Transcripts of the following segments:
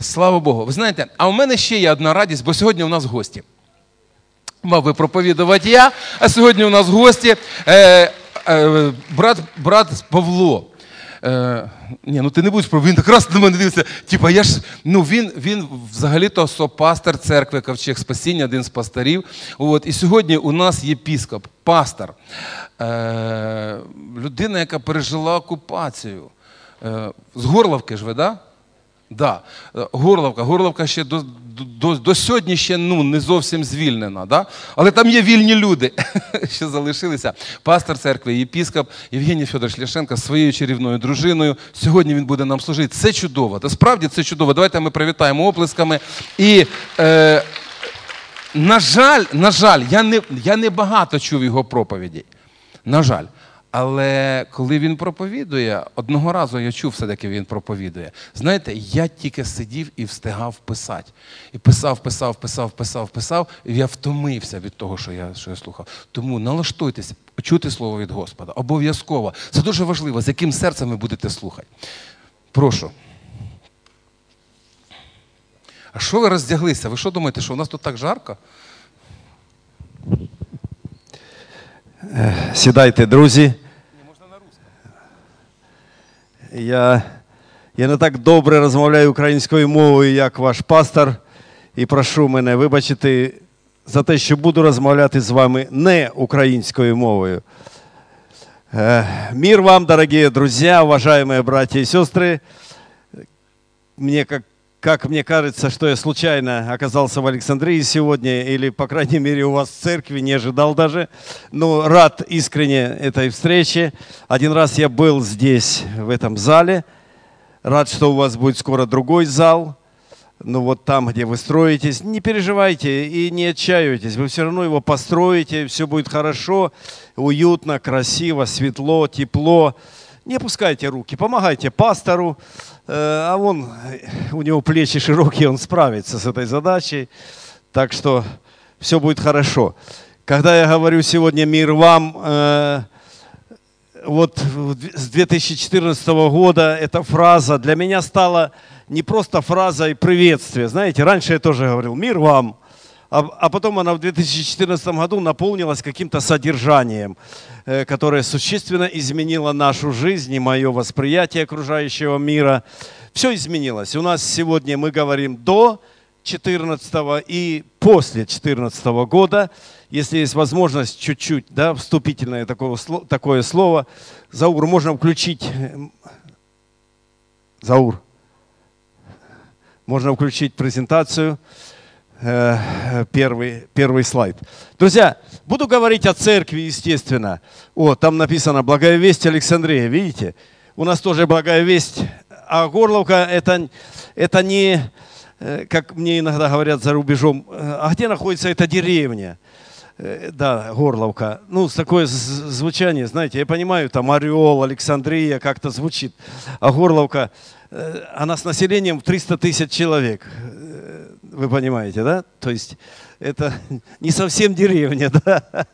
Слава Богу. Ви знаєте, а у мене ще є одна радість, бо сьогодні у нас гості. Мав би проповідувати я, а сьогодні у нас гості. Е, е, брат, брат Павло. Е, ні, ну ти не будеш про він так раз на мене дивиться. Типа, я ж ну він він взагалі-то сопастор церкви Ковчег Спасіння, один з пасторів. От, і сьогодні у нас єпіскоп, пастор, е, людина, яка пережила окупацію. Е, з Горловки ж ви, да? Да. Е, Горловка. Горловка ще до до, до сьогодні ще ну, не зовсім звільнена. Да? Але там є вільні люди, що залишилися. Пастор церкви, єпіскоп Євгеній Федорович Ляшенко з своєю чарівною дружиною. Сьогодні він буде нам служити. Це чудово. Та справді це чудово. Давайте ми привітаємо оплесками. І, е, на жаль, на жаль, я не, я не багато чув його проповідей. На жаль. Але коли він проповідує, одного разу я чув все-таки він проповідує. Знаєте, я тільки сидів і встигав писати. І писав, писав, писав, писав, писав, і я втомився від того, що я що я слухав. Тому налаштуйтесь, чути слово від Господа. Обов'язково. Це дуже важливо, з яким серцем ви будете слухати. Прошу. А що ви роздяглися? Ви що думаєте, що у нас тут так жарко? Сідайте, друзі. Я я не так добре розмовляю українською мовою, як ваш пастор, і прошу мене вибачити за те, що буду розмовляти з вами не українською мовою. Мир вам, дорогие друзья, уважаемые братья и сестры. Мне, как как мне кажется, что я случайно оказался в Александрии сегодня, или, по крайней мере, у вас в церкви, не ожидал даже. Но рад искренне этой встрече. Один раз я был здесь, в этом зале. Рад, что у вас будет скоро другой зал. Ну вот там, где вы строитесь, не переживайте и не отчаивайтесь. Вы все равно его построите, все будет хорошо, уютно, красиво, светло, тепло. Не опускайте руки, помогайте пастору, а он, у него плечи широкие, он справится с этой задачей. Так что все будет хорошо. Когда я говорю сегодня мир вам, вот с 2014 года эта фраза для меня стала не просто фразой приветствия. Знаете, раньше я тоже говорил «мир вам», а, а потом она в 2014 году наполнилась каким-то содержанием, э, которое существенно изменило нашу жизнь и мое восприятие окружающего мира. Все изменилось. У нас сегодня мы говорим до 14 и после 14 года. Если есть возможность чуть-чуть, да, вступительное такое, такое слово, Заур, можно включить... Заур, можно включить презентацию первый, первый слайд. Друзья, буду говорить о церкви, естественно. О, там написано «Благая весть Александрия». Видите? У нас тоже «Благая весть». А Горловка это, это не, как мне иногда говорят за рубежом, а где находится эта деревня? Да, Горловка. Ну, такое звучание, знаете, я понимаю, там Орел, Александрия как-то звучит. А Горловка, она с населением в 300 тысяч человек. Вы понимаете, да? То есть это не совсем деревня, да?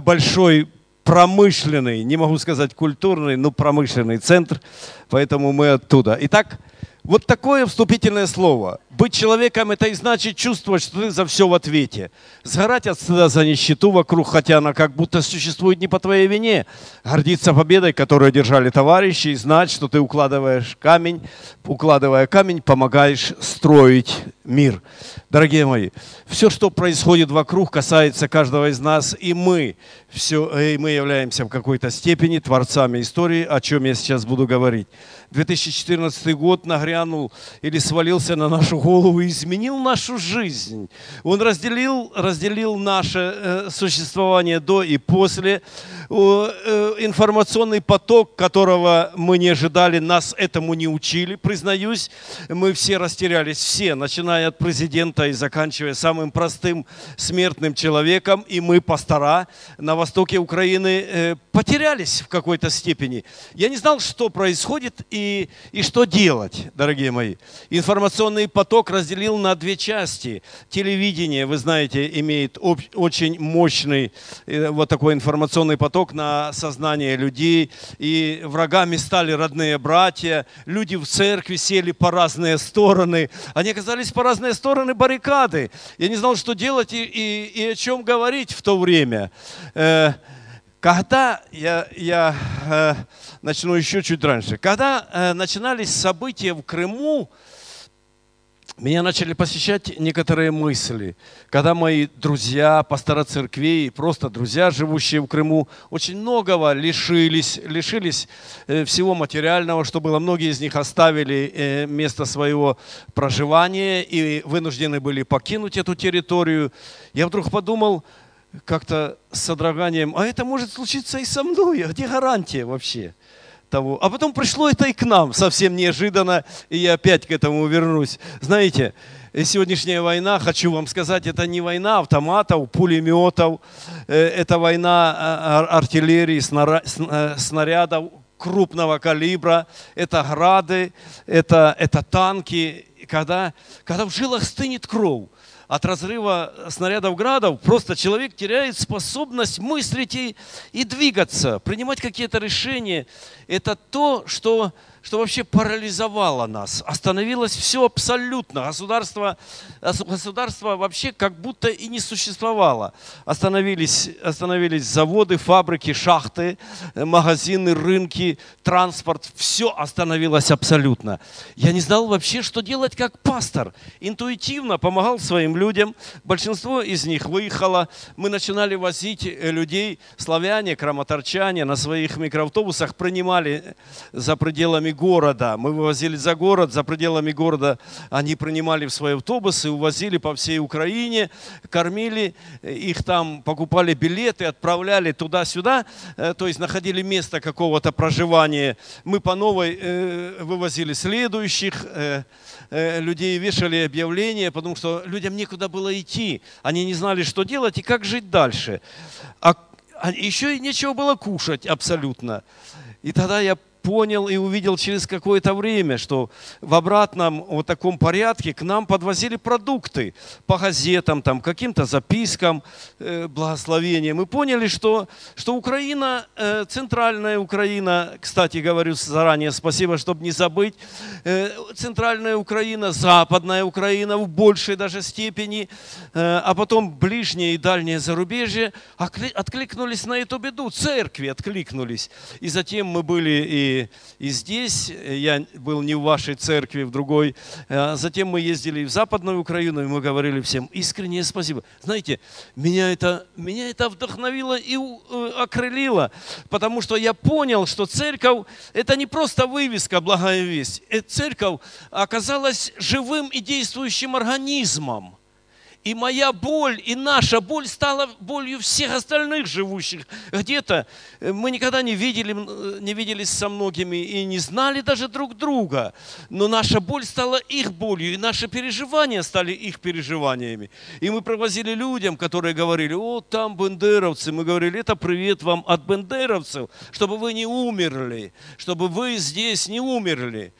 Большой промышленный, не могу сказать культурный, но промышленный центр, поэтому мы оттуда. Итак, вот такое вступительное слово. Быть человеком – это и значит чувствовать, что ты за все в ответе. Сгорать от стыда за нищету вокруг, хотя она как будто существует не по твоей вине. Гордиться победой, которую одержали товарищи, и знать, что ты укладываешь камень, укладывая камень, помогаешь строить мир. Дорогие мои, все, что происходит вокруг, касается каждого из нас, и мы, все, и мы являемся в какой-то степени творцами истории, о чем я сейчас буду говорить. 2014 год нагрянул или свалился на нашу голову и изменил нашу жизнь. Он разделил, разделил наше э, существование до и после. Э, информационный поток, которого мы не ожидали, нас этому не учили, признаюсь. Мы все растерялись, все, начиная от президента и заканчивая самым простым смертным человеком, и мы, пастора на востоке Украины, э, потерялись в какой-то степени. Я не знал, что происходит и, и что делать, дорогие мои. Информационный поток разделил на две части. Телевидение, вы знаете, имеет об, очень мощный э, вот такой информационный поток на сознание людей, и врагами стали родные братья, люди в церкви сели по разные стороны, они оказались по разные стороны баррикады. Я не знал, что делать и, и, и о чем говорить в то время. Э, когда я, я э, начну еще чуть раньше, когда э, начинались события в Крыму, меня начали посещать некоторые мысли, когда мои друзья, пастора церквей, просто друзья, живущие в Крыму, очень многого лишились, лишились э, всего материального, что было. Многие из них оставили э, место своего проживания и вынуждены были покинуть эту территорию. Я вдруг подумал, как-то с содроганием, а это может случиться и со мной, а где гарантия вообще? того. А потом пришло это и к нам совсем неожиданно, и я опять к этому вернусь. Знаете, сегодняшняя война, хочу вам сказать, это не война автоматов, пулеметов, э, это война а, артиллерии, э, снарядов крупного калибра, это грады, это, это танки, когда, когда в жилах стынет кровь от разрыва снарядов градов просто человек теряет способность мыслить и, и двигаться, принимать какие-то решения. Это то, что что вообще парализовало нас. Остановилось все абсолютно. Государство, государство вообще как будто и не существовало. Остановились, остановились заводы, фабрики, шахты, магазины, рынки, транспорт. Все остановилось абсолютно. Я не знал вообще, что делать как пастор. Интуитивно помогал своим людям. Большинство из них выехало. Мы начинали возить людей, славяне, краматорчане на своих микроавтобусах принимали за пределами города. Мы вывозили за город, за пределами города они принимали в свои автобусы, увозили по всей Украине, кормили их там, покупали билеты, отправляли туда-сюда, э, то есть находили место какого-то проживания. Мы по новой э, вывозили следующих э, людей, вешали объявления, потому что людям некуда было идти. Они не знали, что делать и как жить дальше. А, а еще и нечего было кушать абсолютно. И тогда я понял и увидел через какое-то время, что в обратном вот таком порядке к нам подвозили продукты по газетам, там, каким-то запискам, э, благословения. Мы поняли, что, что Украина, э, центральная Украина, кстати, говорю заранее, спасибо, чтобы не забыть, э, центральная Украина, западная Украина в большей даже степени, э, а потом ближнее и дальнее зарубежье откликнулись на эту беду, церкви откликнулись. И затем мы были и и, здесь. Я был не в вашей церкви, в другой. А затем мы ездили в Западную Украину, и мы говорили всем искреннее спасибо. Знаете, меня это, меня это вдохновило и э, окрылило, потому что я понял, что церковь – это не просто вывеска «Благая весть». Э, церковь оказалась живым и действующим организмом. И моя боль, и наша боль стала болью всех остальных живущих. Где-то э, мы никогда не, видели, э, не виделись со многими и не знали даже друг друга. Но наша боль стала их болью, и наши переживания стали их переживаниями. И мы провозили людям, которые говорили, о, там бендеровцы. Мы говорили, это привет вам от бендеровцев, чтобы вы не умерли, чтобы вы здесь не умерли.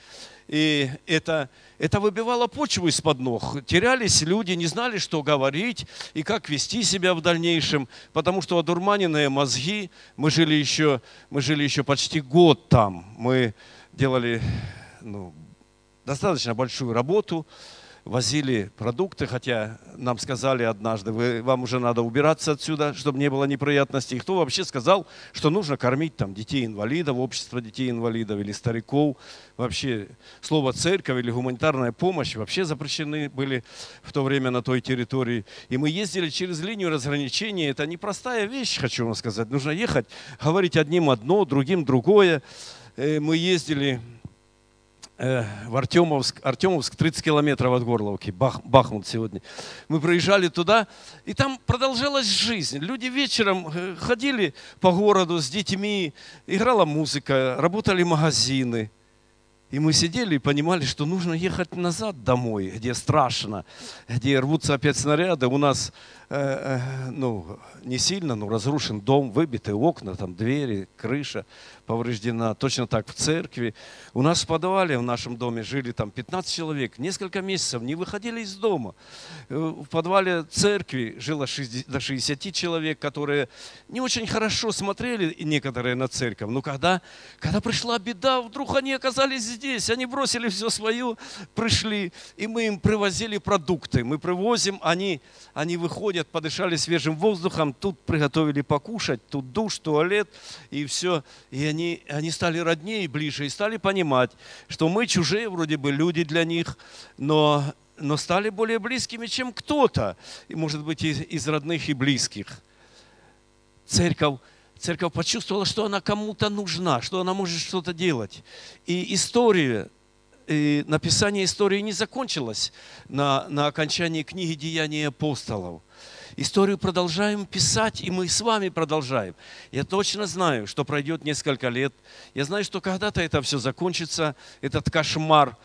И это это выбивало почву из-под ног. Терялись люди, не знали, что говорить и как вести себя в дальнейшем, потому что одурманенные мозги, мы жили еще, мы жили еще почти год там, мы делали ну, достаточно большую работу, возили продукты, хотя нам сказали однажды, вы, вам уже надо убираться отсюда, чтобы не было неприятностей. Кто вообще сказал, что нужно кормить там детей-инвалидов, общество детей-инвалидов или стариков. Вообще слово церковь или гуманитарная помощь вообще запрещены были в то время на той территории. И мы ездили через линию разграничения. Это непростая вещь, хочу вам сказать. Нужно ехать, говорить одним одно, другим другое. Э, мы ездили в Артемовск, Артемовск 30 километров от Горловки, Бах, Бахмут сегодня. Мы проезжали туда, и там продолжалась жизнь. Люди вечером э, ходили по городу с детьми, играла музыка, работали магазины. И мы сидели и понимали, что нужно ехать назад домой, где страшно, где рвутся опять снаряды. У нас, э, э, ну, не сильно, но разрушен дом, выбиты окна, там двери, крыша повреждена. Точно так в церкви. У нас в подвале в нашем доме жили там 15 человек. Несколько месяцев не выходили из дома. Э, в подвале церкви жило 60, до 60 человек, которые не очень хорошо смотрели некоторые на церковь. Но когда, когда пришла беда, вдруг они оказались здесь. Они бросили все свое, пришли. И мы им привозили продукты. Мы привозим, они, они выходят, подышали свежим воздухом. Тут приготовили покушать, тут душ, туалет и все. И они, они стали роднее и ближе, и стали понимать, что мы чужие вроде бы люди для них, но, но стали более близкими, чем кто-то, и, может быть, из, из родных и близких. Церковь, церковь почувствовала, что она кому-то нужна, что она может что-то делать. И история, и написание истории не закончилось на, на окончании книги «Деяния апостолов». Историю продолжаем писать, и мы с вами продолжаем. Я точно знаю, что пройдет несколько лет. Я знаю, что когда-то это все закончится, этот кошмар.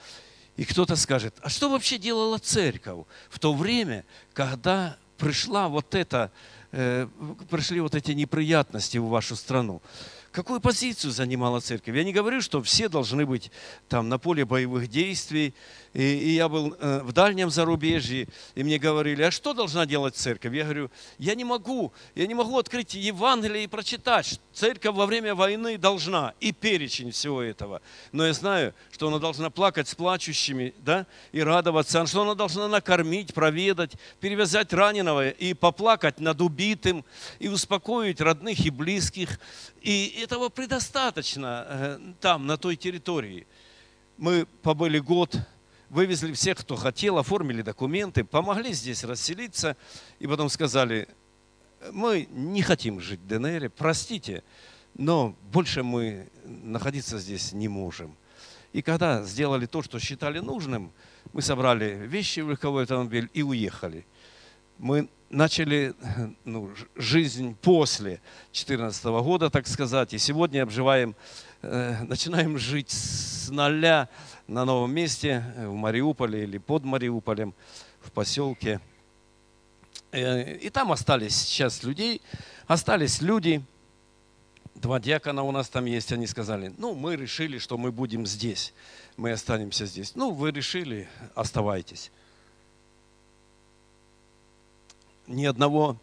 И кто-то скажет, а что вообще делала церковь в то время, когда пришла вот это, э, пришли вот эти неприятности в вашу страну? Какую позицию занимала церковь? Я не говорю, что все должны быть там на поле боевых действий, и, и я был э, в дальнем зарубежье, и мне говорили, а что должна делать церковь? Я говорю, я не могу, я не могу открыть Евангелие и прочитать. Церковь во время войны должна, и перечень всего этого. Но я знаю, что она должна плакать с плачущими, да, и радоваться, что она должна накормить, проведать, перевязать раненого и поплакать над убитым, и успокоить родных и близких. И этого предостаточно э, там, на той территории. Мы побыли год вывезли всех, кто хотел, оформили документы, помогли здесь расселиться, и потом сказали, мы не хотим жить в ДНР, простите, но больше мы находиться здесь не можем. И когда сделали то, что считали нужным, мы собрали вещи в легковой автомобиль и уехали. Мы начали ну, жизнь после 2014 года, так сказать, и сегодня обживаем, э, начинаем жить с нуля на новом месте, э, в Мариуполе или под Мариуполем, в поселке. Э, и там остались сейчас людей, остались люди, два диакона у нас там есть, они сказали, ну, мы решили, что мы будем здесь, мы останемся здесь. Ну, вы решили, оставайтесь. Ни одного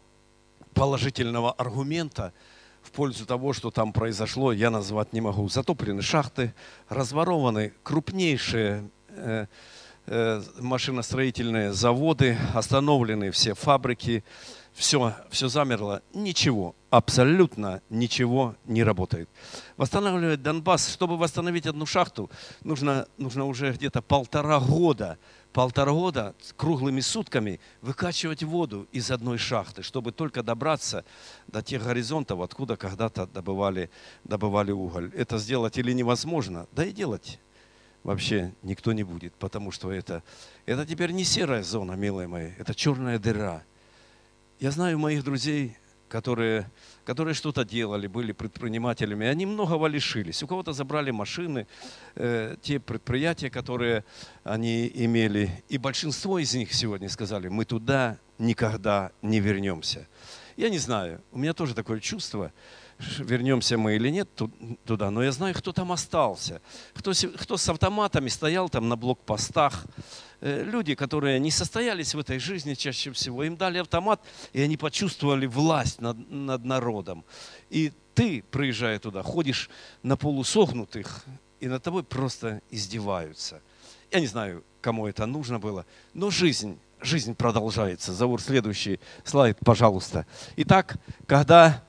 положительного аргумента – в пользу того, что там произошло, я назвать не могу. Затоплены шахты, разворованы крупнейшие э, э, машиностроительные заводы, остановлены все фабрики, все, все замерло. Ничего, абсолютно ничего не работает. Восстанавливать Донбасс, чтобы восстановить одну шахту, нужно, нужно уже где-то полтора года полтора года круглыми сутками выкачивать воду из одной шахты, чтобы только добраться до тех горизонтов, откуда когда-то добывали, добывали уголь. Это сделать или невозможно, да и делать вообще никто не будет, потому что это, это теперь не серая зона, милые мои, это черная дыра. Я знаю моих друзей, которые, которые что-то делали, были предпринимателями, они многого лишились. У кого-то забрали машины, э, те предприятия, которые они имели. И большинство из них сегодня сказали, мы туда никогда не вернемся. Я не знаю, у меня тоже такое чувство, вернемся мы или нет туда, но я знаю, кто там остался, кто, кто с автоматами стоял там на блокпостах, люди, которые не состоялись в этой жизни чаще всего, им дали автомат, и они почувствовали власть над, над народом. И ты, приезжая туда, ходишь на полусогнутых, и над тобой просто издеваются. Я не знаю, кому это нужно было, но жизнь, жизнь продолжается. Заур, следующий слайд, пожалуйста. Итак, когда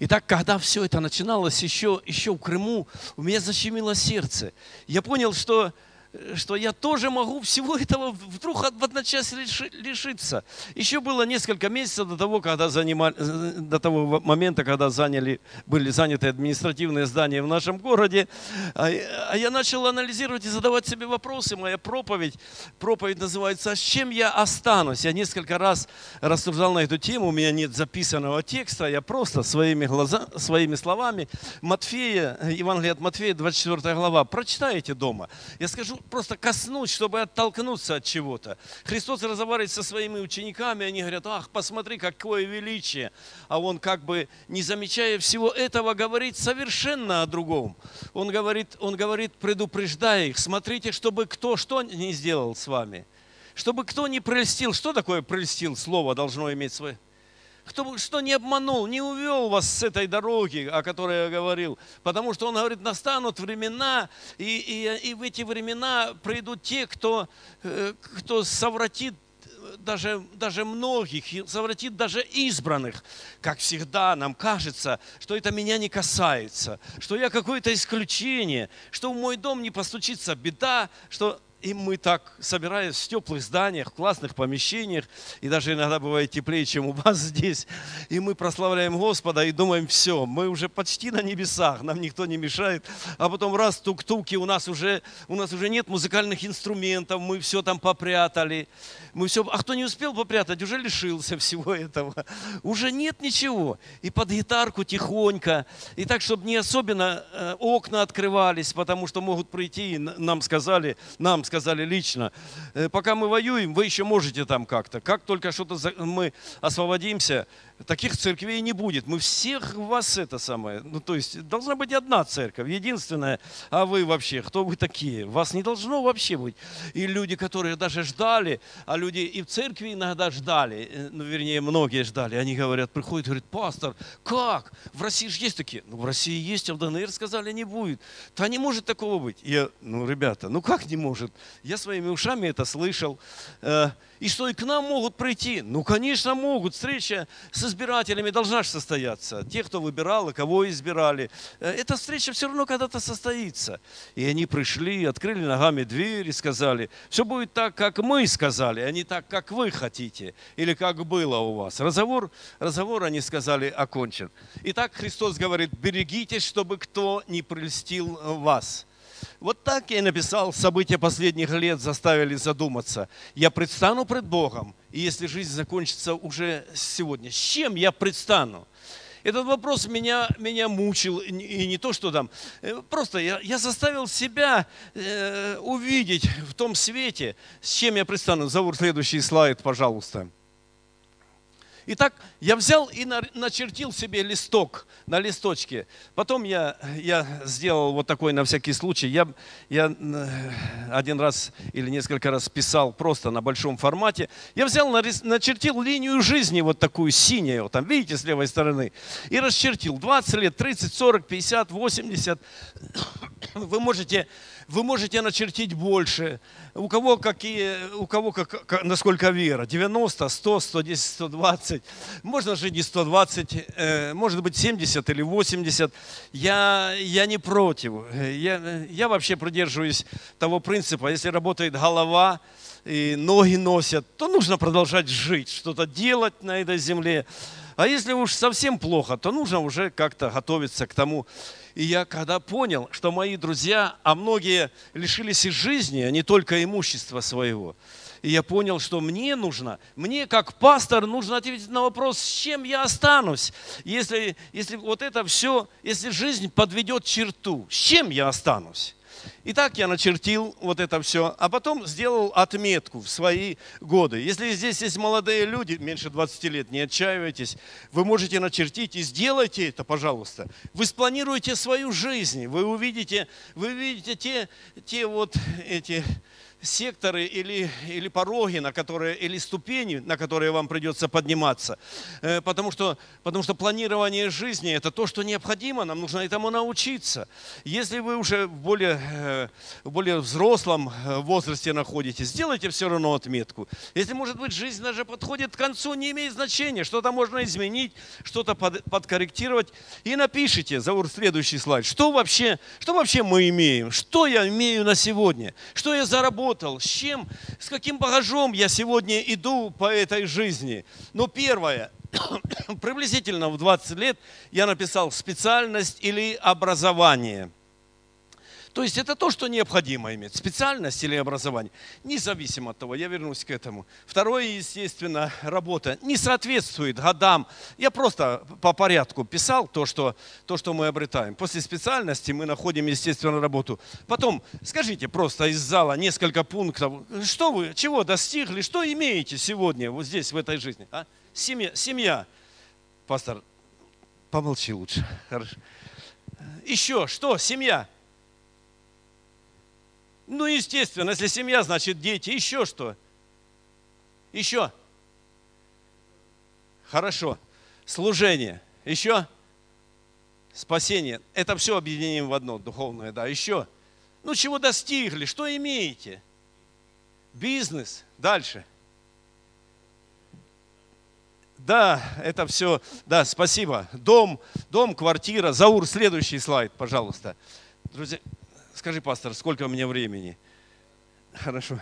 Итак, когда все это начиналось еще, еще в Крыму, у меня защемило сердце. Я понял, что что я тоже могу всего этого вдруг в одночасье лишиться. Еще было несколько месяцев до того, когда занимали, до того момента, когда заняли, были заняты административные здания в нашем городе, а, а я начал анализировать и задавать себе вопросы. Моя проповедь, проповедь называется «А с чем я останусь?». Я несколько раз рассуждал на эту тему, у меня нет записанного текста, я просто своими, глаза, своими словами Матфея, Евангелие от Матфея, 24 глава, прочитайте дома. Я скажу просто коснуть, чтобы оттолкнуться от чего-то. Христос разговаривает со своими учениками, они говорят, ах, посмотри, какое величие. А он как бы, не замечая всего этого, говорит совершенно о другом. Он говорит, он говорит, предупреждая их, смотрите, чтобы кто что не сделал с вами. Чтобы кто не прельстил. Что такое прельстил? Слово должно иметь свое кто, что не обманул, не увел вас с этой дороги, о которой я говорил. Потому что он говорит, настанут времена, и, и, и в эти времена придут те, кто, э, кто совратит даже, даже многих, совратит даже избранных. Как всегда, нам кажется, что это меня не касается, что я какое-то исключение, что в мой дом не постучится беда, что и мы так, собираясь в теплых зданиях, в классных помещениях, и даже иногда бывает теплее, чем у вас здесь, и мы прославляем Господа и думаем, все, мы уже почти на небесах, нам никто не мешает, а потом раз тук-туки, у нас уже, у нас уже нет музыкальных инструментов, мы все там попрятали, мы все, а кто не успел попрятать, уже лишился всего этого, уже нет ничего, и под гитарку тихонько, и так, чтобы не особенно э, окна открывались, потому что могут прийти, нам сказали, нам сказали, сказали лично, «Э, пока мы воюем, вы еще можете там как-то. Как только что-то мы освободимся, таких церквей не будет. Мы всех вас это самое, ну то есть должна быть одна церковь, единственная, а вы вообще, кто вы такие? Вас не должно вообще быть. И люди, которые даже ждали, а люди и в церкви иногда ждали, э, ну вернее многие ждали, они говорят, приходят, говорят, пастор, как? В России же есть такие. Ну в России есть, а в ДНР сказали не будет. Да не может такого быть. Я, ну ребята, ну как не может? Я своими ушами это слышал. И что и к нам могут прийти? Ну, конечно, могут. Встреча с избирателями должна же состояться. Те, кто выбирал и кого избирали. Э, эта встреча все равно когда-то состоится. И они пришли, открыли ногами дверь и сказали, все будет так, как мы сказали, а не так, как вы хотите. Или как было у вас. Разговор, разговор они сказали, окончен. Итак, Христос говорит, берегитесь, чтобы кто не прельстил вас. Вот так я написал, события последних лет заставили задуматься. Я предстану пред Богом, и если жизнь закончится уже сегодня, с чем я предстану? Этот вопрос меня, меня мучил, и не то, что там, э, просто я, я заставил себя э, увидеть в том свете, с чем я предстану. Зовут следующий слайд, пожалуйста. Итак, я взял и начертил себе листок на листочке. Потом я, я сделал вот такой на всякий случай. Я, я один раз или несколько раз писал просто на большом формате. Я взял, начертил линию жизни вот такую синюю, там видите с левой стороны, и расчертил 20 лет, 30, 40, 50, 80. Вы можете вы можете начертить больше. У кого, какие, у кого как, насколько вера. 90, 100, 110, 120. Можно же не 120, э, может быть 70 или 80. Я, я не против. Я, я вообще придерживаюсь того принципа, если работает голова, и ноги носят, то нужно продолжать жить, что-то делать на этой земле. А если уж совсем плохо, то нужно уже как-то готовиться к тому. И я когда понял, что мои друзья, а многие лишились и жизни, а не только имущества своего, и я понял, что мне нужно, мне как пастор нужно ответить на вопрос, с чем я останусь, если, если вот это все, если жизнь подведет черту, с чем я останусь? И так я начертил вот это все, а потом сделал отметку в свои годы. Если здесь есть молодые люди, меньше 20 лет, не отчаивайтесь, вы можете начертить и сделайте это, пожалуйста. Вы спланируете свою жизнь, вы увидите, вы увидите те, те вот эти секторы или, или пороги, на которые, или ступени, на которые вам придется подниматься. Э, потому что, потому что планирование жизни – это то, что необходимо, нам нужно этому научиться. Если вы уже в более, э, в более взрослом э, возрасте находитесь, сделайте все равно отметку. Если, может быть, жизнь даже подходит к концу, не имеет значения, что-то можно изменить, что-то под, подкорректировать, и напишите, Заур, следующий слайд, что вообще, что вообще мы имеем, что я имею на сегодня, что я заработал, с чем, с каким багажом я сегодня иду по этой жизни. Но первое, приблизительно в 20 лет я написал специальность или образование – то есть это то, что необходимо иметь, специальность или образование, независимо от того, я вернусь к этому. Второе, естественно, работа не соответствует годам. Я просто по порядку писал то, что, то, что мы обретаем. После специальности мы находим, естественно, работу. Потом, скажите просто из зала несколько пунктов, что вы, чего достигли, что имеете сегодня вот здесь, в этой жизни. А? Семья, семья. Пастор, помолчи лучше. Хорошо. Еще что? Семья. Ну, естественно, если семья, значит дети. Еще что? Еще? Хорошо. Служение. Еще? Спасение. Это все объединим в одно духовное, да. Еще? Ну, чего достигли? Что имеете? Бизнес. Дальше. Да, это все. Да, спасибо. Дом, дом, квартира. Заур, следующий слайд, пожалуйста. Друзья, Скажи, пастор, сколько у меня времени? Хорошо.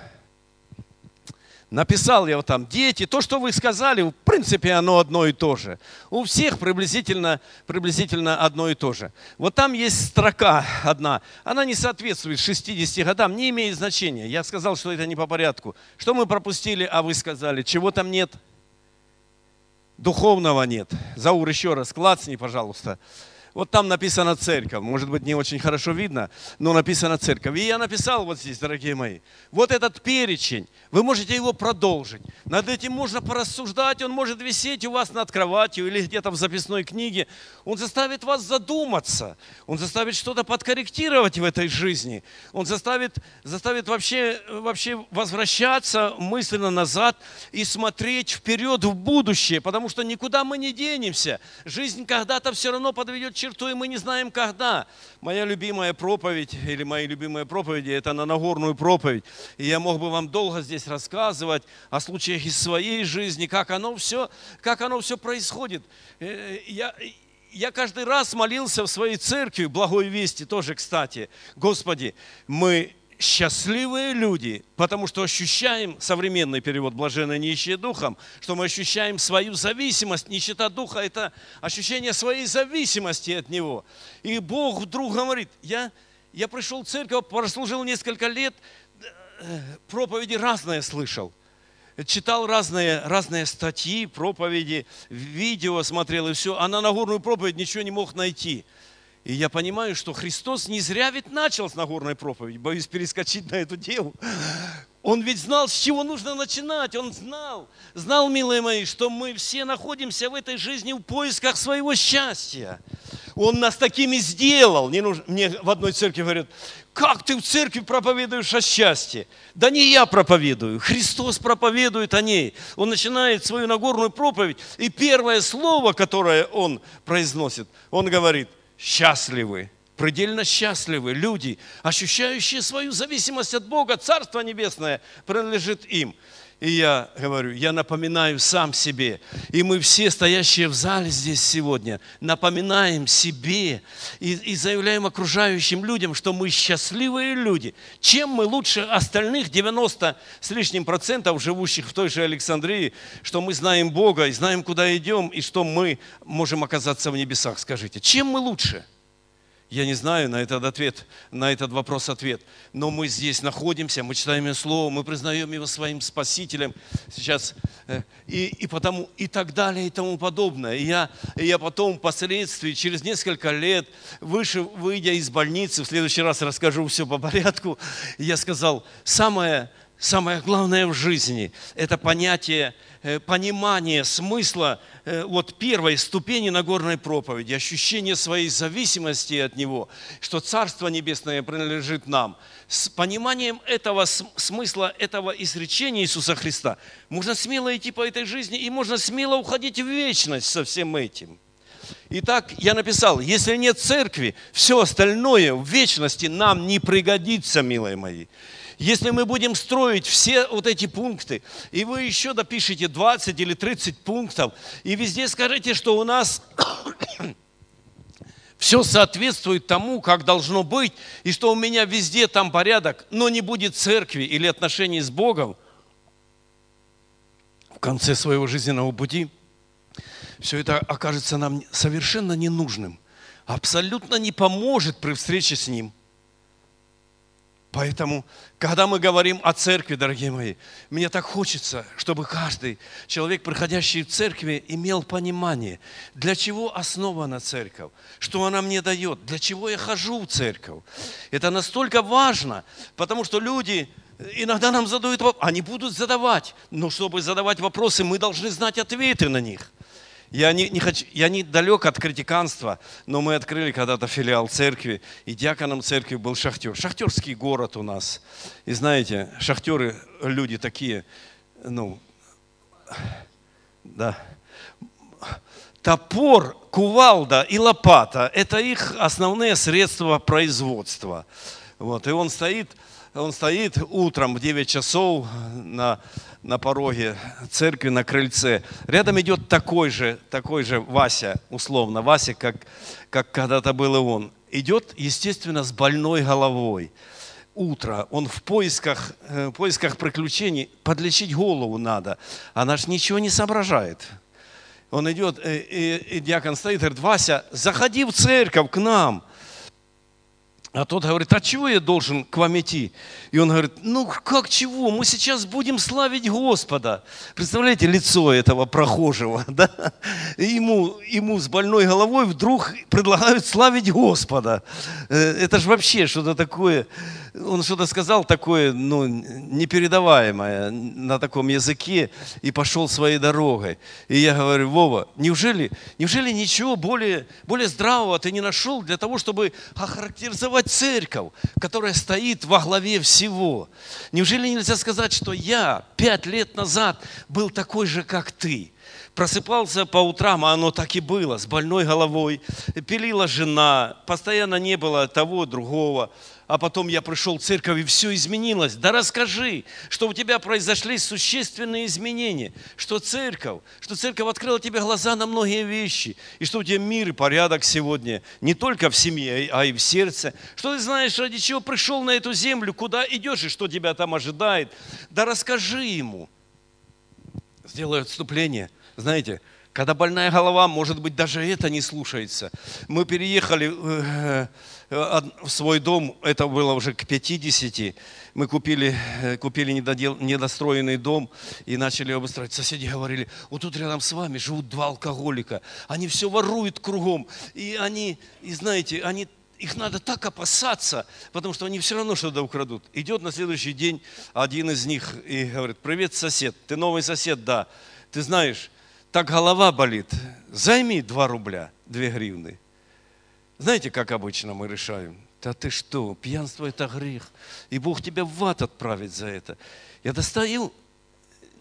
Написал я вот там, дети, то, что вы сказали, в принципе, оно одно и то же. У всех приблизительно, приблизительно одно и то же. Вот там есть строка одна, она не соответствует 60 годам, не имеет значения. Я сказал, что это не по порядку. Что мы пропустили, а вы сказали, чего там нет? Духовного нет. Заур, еще раз, клацни, пожалуйста. Вот там написано церковь. Может быть, не очень хорошо видно, но написано церковь. И я написал вот здесь, дорогие мои, вот этот перечень. Вы можете его продолжить. Над этим можно порассуждать. Он может висеть у вас над кроватью или где-то в записной книге. Он заставит вас задуматься. Он заставит что-то подкорректировать в этой жизни. Он заставит, заставит вообще, вообще возвращаться мысленно назад и смотреть вперед в будущее. Потому что никуда мы не денемся. Жизнь когда-то все равно подведет черту, и мы не знаем, когда. Моя любимая проповедь, или мои любимые проповеди, это на Нагорную проповедь. И я мог бы вам долго здесь рассказывать о случаях из своей жизни, как оно все, как оно все происходит. Э, я, я каждый раз молился в своей церкви, благой вести тоже, кстати, Господи, мы счастливые люди, потому что ощущаем, современный перевод «блаженные нищие духом», что мы ощущаем свою зависимость. Нищета духа – это ощущение своей зависимости от Него. И Бог вдруг говорит, я, я пришел в церковь, прослужил несколько лет, э, проповеди разные слышал. Читал разные, разные статьи, проповеди, видео смотрел и все, а на Нагорную проповедь ничего не мог найти – и я понимаю, что Христос не зря ведь начал с Нагорной проповеди. Боюсь перескочить на эту тему. Он ведь знал, с чего нужно начинать. Он знал, знал, милые мои, что мы все находимся в этой жизни в поисках своего счастья. Он нас такими сделал. Не нужно, мне в одной церкви говорят, как ты в церкви проповедуешь о счастье? Да не я проповедую, Христос проповедует о ней. Он начинает свою Нагорную проповедь, и первое слово, которое он произносит, он говорит – счастливы, предельно счастливы люди, ощущающие свою зависимость от Бога. Царство Небесное принадлежит им. И я говорю, я напоминаю сам себе, и мы все, стоящие в зале здесь сегодня, напоминаем себе и, и заявляем окружающим людям, что мы счастливые люди. Чем мы лучше остальных 90 с лишним процентов, живущих в той же Александрии, что мы знаем Бога и знаем, куда идем, и что мы можем оказаться в небесах, скажите. Чем мы лучше? Я не знаю на этот ответ, на этот вопрос ответ. Но мы здесь находимся, мы читаем Его Слово, мы признаем Его своим Спасителем сейчас. Э, и, и, потому, и так далее, и тому подобное. И я, и я потом, впоследствии, через несколько лет, выше, выйдя из больницы, в следующий раз расскажу все по порядку, я сказал, самое, самое главное в жизни – это понятие, э, понимание смысла э, вот первой ступени Нагорной проповеди, ощущение своей зависимости от Него, что Царство Небесное принадлежит нам. С пониманием этого смысла, этого изречения Иисуса Христа, можно смело идти по этой жизни и можно смело уходить в вечность со всем этим. Итак, я написал, если нет церкви, все остальное в вечности нам не пригодится, милые мои. Если мы будем строить все вот эти пункты, и вы еще допишите 20 или 30 пунктов, и везде скажите, что у нас все соответствует тому, как должно быть, и что у меня везде там порядок, но не будет церкви или отношений с Богом, в конце своего жизненного пути – все это окажется нам совершенно ненужным, абсолютно не поможет при встрече с Ним. Поэтому, когда мы говорим о церкви, дорогие мои, мне так хочется, чтобы каждый человек, приходящий в церкви, имел понимание, для чего основана церковь, что она мне дает, для чего я хожу в церковь. Это настолько важно, потому что люди иногда нам задают вопросы, они будут задавать, но чтобы задавать вопросы, мы должны знать ответы на них. Я не, не хочу, я не далек от критиканства, но мы открыли когда-то филиал церкви, и диаконом церкви был шахтер. Шахтерский город у нас. И знаете, шахтеры люди такие, ну, да. Топор, кувалда и лопата – это их основные средства производства. Вот, и он стоит, он стоит утром в 9 часов на на пороге церкви, на крыльце. Рядом идет такой же, такой же Вася, условно, Вася, как, как когда-то был и он. Идет, естественно, с больной головой. Утро, он в поисках, э, в поисках приключений, подлечить голову надо. Она ж ничего не соображает. Он идет, и, э, и, и диакон стоит, говорит, Вася, заходи в церковь к нам. А тот говорит, а чего я должен к вам идти? И он говорит, ну как чего? Мы сейчас будем славить Господа. Представляете, лицо этого прохожего, да? И ему, ему с больной головой вдруг предлагают славить Господа. Э, это же вообще что-то такое он что-то сказал такое, ну, непередаваемое на таком языке и пошел своей дорогой. И я говорю, Вова, неужели, неужели ничего более, более здравого ты не нашел для того, чтобы охарактеризовать церковь, которая стоит во главе всего? Неужели нельзя сказать, что я пять лет назад был такой же, как ты? Просыпался по утрам, а оно так и было, с больной головой. Пилила жена, постоянно не было того, другого а потом я пришел в церковь, и все изменилось. Да расскажи, что у тебя произошли существенные изменения, что церковь, что церковь открыла тебе глаза на многие вещи, и что у тебя мир и порядок сегодня, не только в семье, а и в сердце, что ты знаешь, ради чего пришел на эту землю, куда идешь и что тебя там ожидает. Да расскажи ему. Сделаю отступление. Знаете, когда больная голова, может быть, даже это не слушается. Мы переехали э, в свой дом, это было уже к 50, мы купили, э, купили недодел, недостроенный дом и начали обустраивать. Соседи говорили, вот тут рядом с вами живут два алкоголика, они все воруют кругом, и они, и знаете, они их надо так опасаться, потому что они все равно что-то украдут. Идет на следующий день один из них и говорит, привет, сосед, ты новый сосед, да. Ты знаешь, так голова болит, займи 2 рубля, 2 гривны. Знаете, как обычно мы решаем? Да ты что, пьянство это грех, и Бог тебя в ад отправит за это. Я достаю,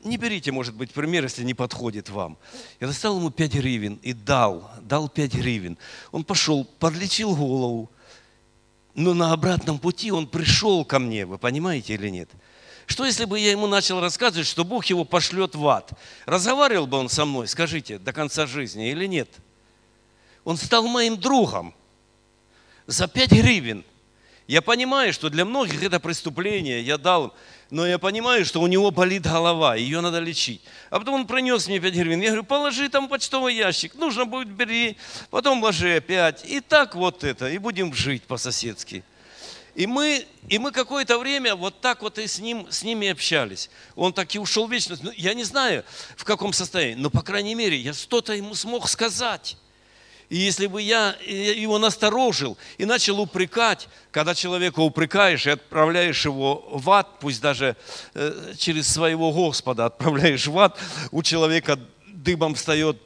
не берите, может быть, пример, если не подходит вам. Я достал ему 5 гривен и дал, дал 5 гривен. Он пошел, подлечил голову, но на обратном пути он пришел ко мне, вы понимаете или нет? Что если бы я ему начал рассказывать, что Бог его пошлет в ад? Разговаривал бы он со мной, скажите, до конца жизни или нет? Он стал моим другом за 5 гривен. Я понимаю, что для многих это преступление, я дал, но я понимаю, что у него болит голова, ее надо лечить. А потом он принес мне 5 гривен. Я говорю, положи там почтовый ящик, нужно будет бери, потом ложи опять. И так вот это, и будем жить по-соседски. И мы, и мы какое-то время вот так вот и с, ним, с ними общались. Он так и ушел в вечность. Ну, я не знаю, в каком состоянии, но, по крайней мере, я что-то ему смог сказать. И если бы я его насторожил и начал упрекать, когда человека упрекаешь и отправляешь его в ад, пусть даже э, через своего Господа отправляешь в ад, у человека дыбом встает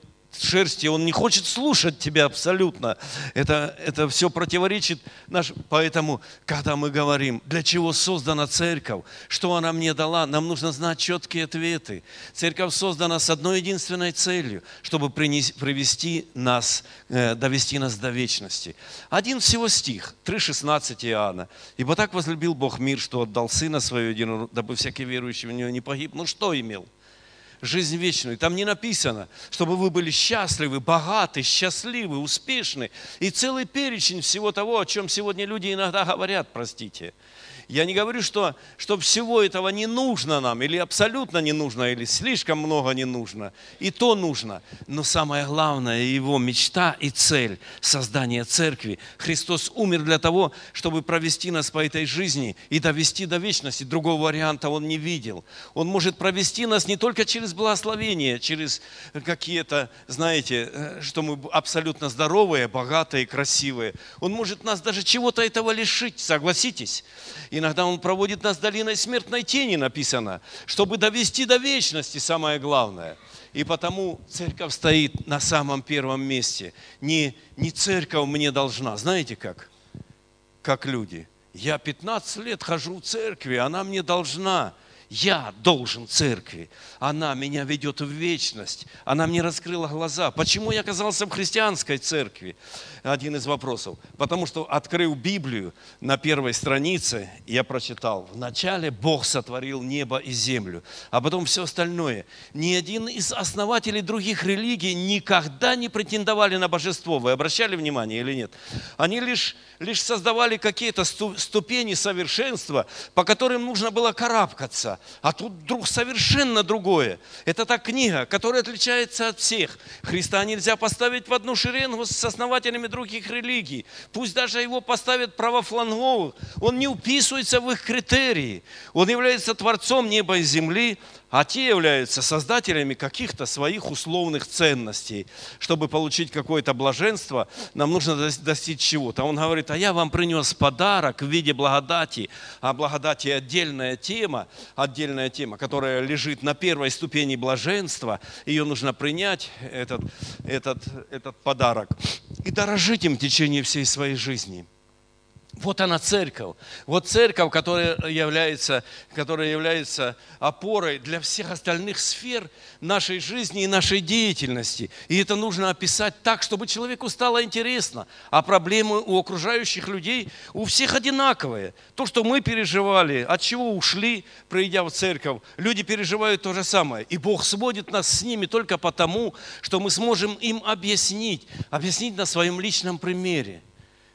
шерсти, он не хочет слушать тебя абсолютно. Это, это все противоречит наш... Поэтому, когда мы говорим, для чего создана церковь, что она мне дала, нам нужно знать четкие ответы. Церковь создана с одной единственной целью, чтобы принес, привести нас, э, довести нас до вечности. Один всего стих, 3,16 Иоанна. «Ибо так возлюбил Бог мир, что отдал Сына Своего дабы всякий верующий в Него не погиб». Ну что имел? Жизнь вечную. Там не написано, чтобы вы были счастливы, богаты, счастливы, успешны. И целый перечень всего того, о чем сегодня люди иногда говорят, простите. Я не говорю, что, что всего этого не нужно нам, или абсолютно не нужно, или слишком много не нужно. И то нужно. Но самое главное, его мечта и цель – создания церкви. Христос умер для того, чтобы провести нас по этой жизни и довести до вечности. Другого варианта он не видел. Он может провести нас не только через благословение, через какие-то, знаете, э, что мы абсолютно здоровые, богатые, красивые. Он может нас даже чего-то этого лишить, согласитесь. Иногда Он проводит нас долиной смертной тени, написано, чтобы довести до вечности, самое главное. И потому церковь стоит на самом первом месте. Не, не церковь мне должна, знаете как? Как люди. Я 15 лет хожу в церкви, она мне должна. Я должен церкви. Она меня ведет в вечность. Она мне раскрыла глаза. Почему я оказался в христианской церкви? Один из вопросов. Потому что открыл Библию на первой странице, я прочитал. Вначале Бог сотворил небо и землю, а потом все остальное. Ни один из основателей других религий никогда не претендовали на божество. Вы обращали внимание или нет? Они лишь, лишь создавали какие-то ступени совершенства, по которым нужно было карабкаться а тут вдруг совершенно другое. Это та книга, которая отличается от всех. Христа нельзя поставить в одну шеренгу с основателями других религий. Пусть даже его поставят правофланговых, он не уписывается в их критерии. Он является Творцом неба и земли, а те являются создателями каких-то своих условных ценностей. Чтобы получить какое-то блаженство, нам нужно достичь чего-то. Он говорит, а я вам принес подарок в виде благодати. А благодати отдельная тема, отдельная тема, которая лежит на первой ступени блаженства. Ее нужно принять, этот, этот, этот подарок, и дорожить им в течение всей своей жизни. Вот она церковь. Вот церковь, которая является, которая является опорой для всех остальных сфер нашей жизни и нашей деятельности. И это нужно описать так, чтобы человеку стало интересно. А проблемы у окружающих людей у всех одинаковые. То, что мы переживали, от чего ушли, придя в церковь, люди переживают то же самое. И Бог сводит нас с ними только потому, что мы сможем им объяснить, объяснить на своем личном примере,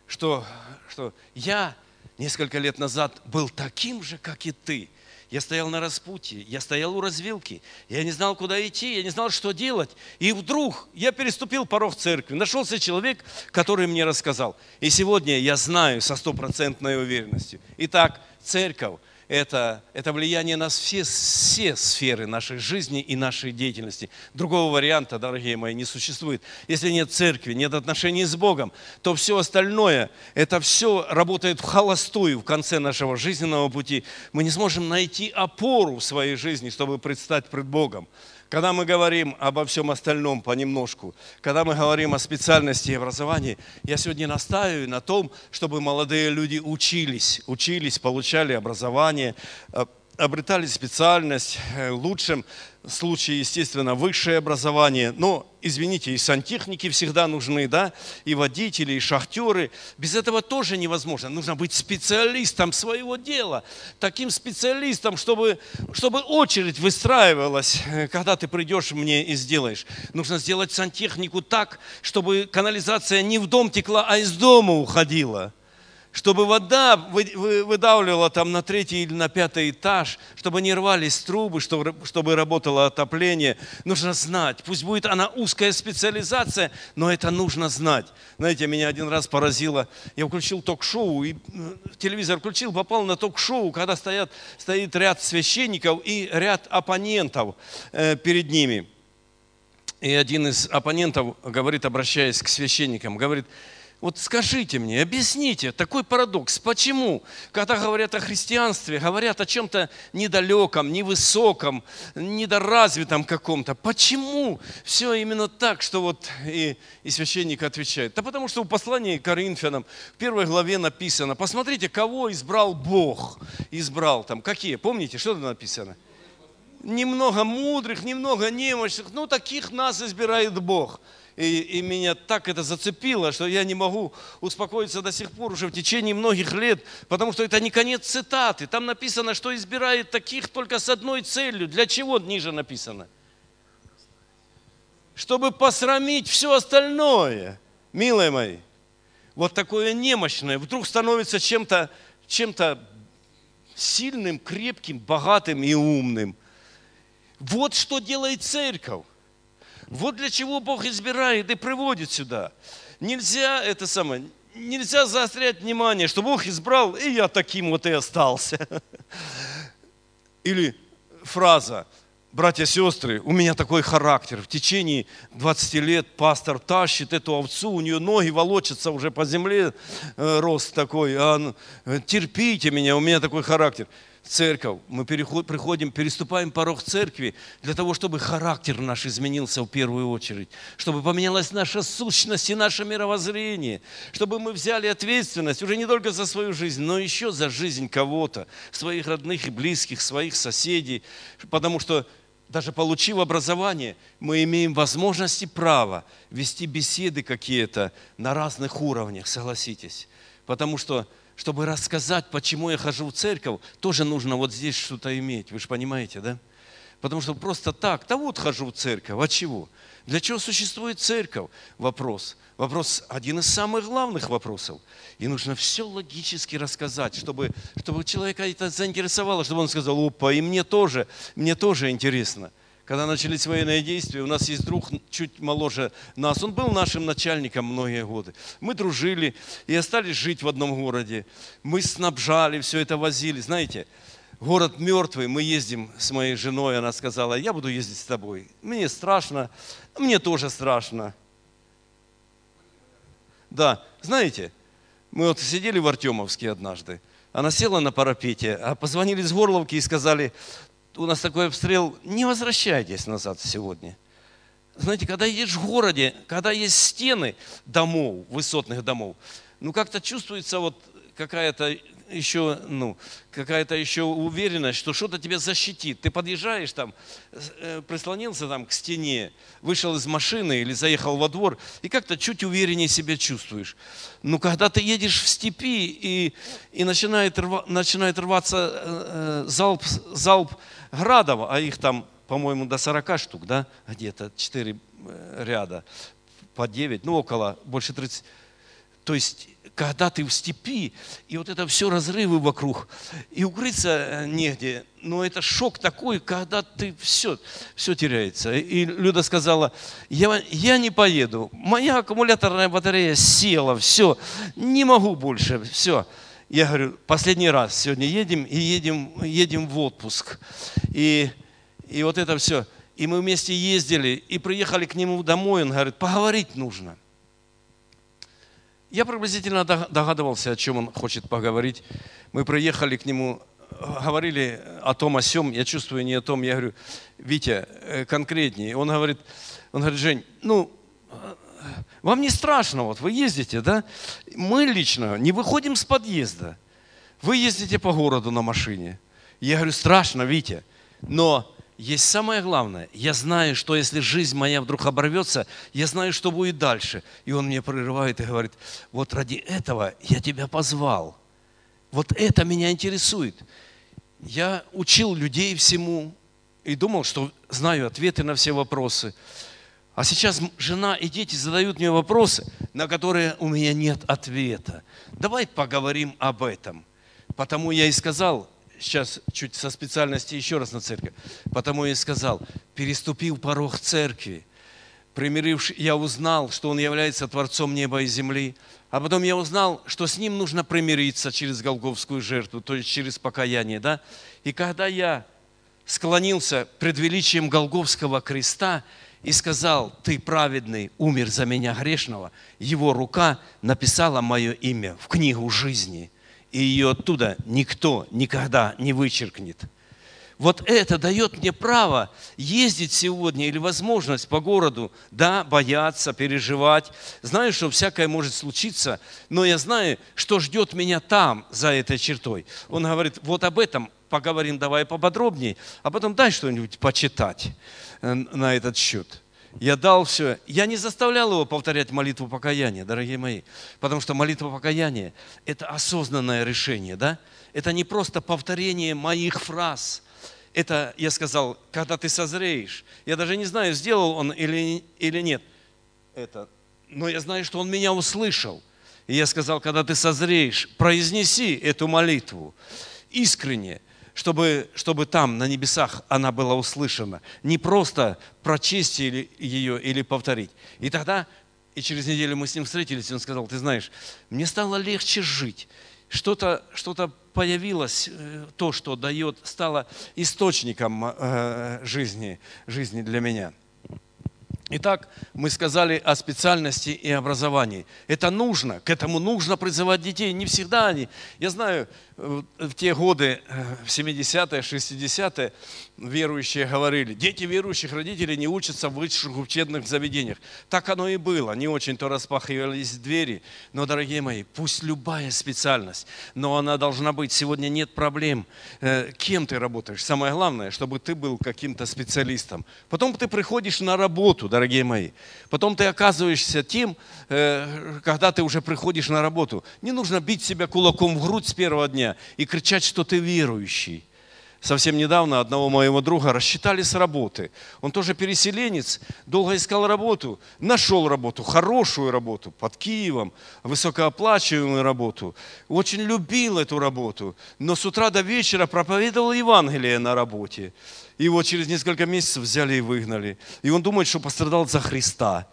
что что я несколько лет назад был таким же, как и ты. Я стоял на распутье, я стоял у развилки, я не знал, куда идти, я не знал, что делать. И вдруг я переступил порог церкви, нашелся человек, который мне рассказал. И сегодня я знаю со стопроцентной уверенностью. Итак, церковь это, это влияние на все, все сферы нашей жизни и нашей деятельности. Другого варианта, дорогие мои, не существует. Если нет церкви, нет отношений с Богом, то все остальное, это все работает в холостую в конце нашего жизненного пути. Мы не сможем найти опору в своей жизни, чтобы предстать пред Богом. Когда мы говорим обо всем остальном понемножку, когда мы говорим о специальности и образовании, я сегодня настаиваю на том, чтобы молодые люди учились, учились, получали образование, э, обретали специальность, э, лучшим случае, естественно, высшее образование. Но, извините, и сантехники всегда нужны, да, и водители, и шахтеры. Без этого тоже невозможно. Нужно быть специалистом своего дела. Таким специалистом, чтобы, чтобы очередь выстраивалась, э, когда ты придешь мне и сделаешь. Нужно сделать сантехнику так, чтобы канализация не в дом текла, а из дома уходила чтобы вода выдавливала там на третий или на пятый этаж, чтобы не рвались трубы, чтобы, работало отопление. Нужно знать. Пусть будет она узкая специализация, но это нужно знать. Знаете, меня один раз поразило. Я включил ток-шоу, и э, телевизор включил, попал на ток-шоу, когда стоят, стоит ряд священников и ряд оппонентов э, перед ними. И один из оппонентов говорит, обращаясь к священникам, говорит, вот скажите мне, объясните такой парадокс. Почему, когда говорят о христианстве, говорят о чем-то недалеком, невысоком, недоразвитом каком-то, почему все именно так, что вот и, и священник отвечает? Да потому что в послании к Коринфянам в первой главе написано, посмотрите, кого избрал Бог. Избрал там, какие, помните, что там написано? Немного мудрых, немного немощных, ну таких нас избирает Бог. И, и меня так это зацепило, что я не могу успокоиться до сих пор уже в течение многих лет, потому что это не конец цитаты. Там написано, что избирает таких только с одной целью. Для чего ниже написано? Чтобы посрамить все остальное. Милые мои, вот такое немощное вдруг становится чем-то чем сильным, крепким, богатым и умным. Вот что делает церковь. Вот для чего Бог избирает и приводит сюда. Нельзя это самое, нельзя заострять внимание, что Бог избрал, и я таким вот и остался. Или фраза, братья и сестры, у меня такой характер. В течение 20 лет пастор тащит эту овцу, у нее ноги волочатся уже по земле, э, рост такой. А, э, терпите меня, у меня такой характер церковь, мы приходим, переступаем порог церкви для того, чтобы характер наш изменился в первую очередь, чтобы поменялась наша сущность и наше мировоззрение, чтобы мы взяли ответственность уже не только за свою жизнь, но еще за жизнь кого-то, своих родных и близких, своих соседей, потому что даже получив образование, мы имеем возможность и право вести беседы какие-то на разных уровнях, согласитесь. Потому что чтобы рассказать, почему я хожу в церковь, тоже нужно вот здесь что-то иметь. Вы же понимаете, да? Потому что просто так, да вот хожу в церковь, а чего? Для чего существует церковь? Вопрос. Вопрос один из самых главных вопросов. И нужно все логически рассказать, чтобы, чтобы человека это заинтересовало, чтобы он сказал, опа, и мне тоже, мне тоже интересно когда начались военные действия, у нас есть друг чуть моложе нас. Он был нашим начальником многие годы. Мы дружили и остались жить в одном городе. Мы снабжали, все это возили. Знаете, город мертвый, мы ездим с моей женой, она сказала, я буду ездить с тобой. Мне страшно, мне тоже страшно. Да, знаете, мы вот сидели в Артемовске однажды, она села на парапете, а позвонили с Горловки и сказали, у нас такой обстрел, не возвращайтесь назад сегодня. Знаете, когда едешь в городе, когда есть стены домов, высотных домов, ну как-то чувствуется вот какая-то еще, ну, какая-то еще уверенность, что что-то тебя защитит. Ты подъезжаешь там, э, прислонился там к стене, вышел из машины или заехал во двор, и как-то чуть увереннее себя чувствуешь. Но когда ты едешь в степи, и, и начинает, рва, начинает рваться э, э залп, залп градов, а их там, по-моему, до 40 штук, да, где-то 4 э, ряда, по 9, ну, около, больше 30. То есть когда ты в степи, и вот это все разрывы вокруг, и укрыться э, негде, но это шок такой, когда ты все, все теряется. И Люда сказала, я, я не поеду, моя аккумуляторная батарея села, все, не могу больше, все. Я говорю, последний раз сегодня едем и едем, едем в отпуск. И, и вот это все. И мы вместе ездили и приехали к нему домой. Он говорит, поговорить нужно. Я приблизительно догадывался, о чем он хочет поговорить. Мы приехали к нему, говорили о том, о сем. Я чувствую не о том. Я говорю, Витя, э, конкретнее. Он говорит, он говорит, Жень, ну, вам не страшно, вот вы ездите, да? Мы лично не выходим с подъезда. Вы ездите по городу на машине. Я говорю, страшно, Витя. Но есть самое главное. Я знаю, что если жизнь моя вдруг оборвется, я знаю, что будет дальше. И он мне прерывает и говорит, вот ради этого я тебя позвал. Вот это меня интересует. Я учил людей всему и думал, что знаю ответы на все вопросы. А сейчас жена и дети задают мне вопросы, на которые у меня нет ответа. Давай поговорим об этом. Потому я и сказал, сейчас чуть со специальности еще раз на церковь. Потому я и сказал, переступив порог церкви, примирившись, я узнал, что Он является Творцом неба и земли. А потом я узнал, что с Ним нужно примириться через Голговскую жертву, то есть через покаяние. Да? И когда я склонился пред величием Голговского креста, и сказал, ты праведный, умер за меня грешного, его рука написала мое имя в книгу жизни, и ее оттуда никто никогда не вычеркнет. Вот это дает мне право ездить сегодня или возможность по городу, да, бояться, переживать. Знаю, что всякое может случиться, но я знаю, что ждет меня там, за этой чертой. Он говорит, вот об этом поговорим давай поподробнее, а потом дай что-нибудь почитать э, на этот счет. Я дал все. Я не заставлял его повторять молитву покаяния, дорогие мои. Потому что молитва покаяния – это осознанное решение, да? Это не просто повторение моих фраз. Это, я сказал, когда ты созреешь. Я даже не знаю, сделал он или, или нет это. Но я знаю, что он меня услышал. И я сказал, когда ты созреешь, произнеси эту молитву искренне чтобы, чтобы там, на небесах, она была услышана. Не просто прочесть ее или повторить. И тогда, и через неделю мы с ним встретились, и он сказал, ты знаешь, мне стало легче жить. Что-то что появилось, э, то, что дает, стало источником э, жизни, жизни для меня. Итак, мы сказали о специальности и образовании. Это нужно, к этому нужно призывать детей. Не всегда они. Я знаю, в те годы, э, в 70-е, 60-е, верующие говорили, дети верующих родителей не учатся в высших учебных заведениях. Так оно и было, не очень-то распахивались двери. Но, дорогие мои, пусть любая специальность, но она должна быть. Сегодня нет проблем, э, кем ты работаешь. Самое главное, чтобы ты был каким-то специалистом. Потом ты приходишь на работу, дорогие мои. Потом ты оказываешься тем, э, когда ты уже приходишь на работу. Не нужно бить себя кулаком в грудь с первого дня и кричать, что ты верующий. Совсем недавно одного моего друга рассчитали с работы. Он тоже переселенец, долго искал работу, нашел работу, хорошую работу под Киевом, высокооплачиваемую работу. Очень любил эту работу, но с утра до вечера проповедовал Евангелие на работе. Его через несколько месяцев взяли и выгнали. И он думает, что пострадал за Христа.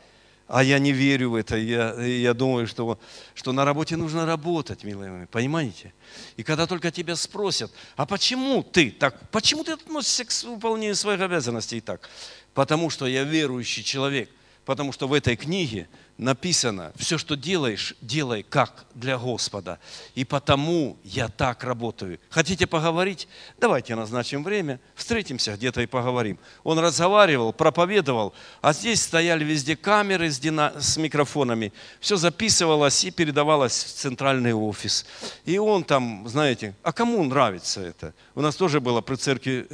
А я не верю в это. Я, я думаю, что, что на работе нужно работать, милые мои. Понимаете? И когда только тебя спросят, а почему ты так, почему ты относишься к выполнению своих обязанностей так? Потому что я верующий человек. Потому что в этой книге написано, все, что делаешь, делай как для Господа. И потому я так работаю. Хотите поговорить? Давайте назначим время, встретимся где-то и поговорим. Он разговаривал, проповедовал, а здесь стояли везде камеры с, дина... с микрофонами. Все записывалось и передавалось в центральный офис. И он там, знаете, а кому нравится это? У нас тоже было при церкви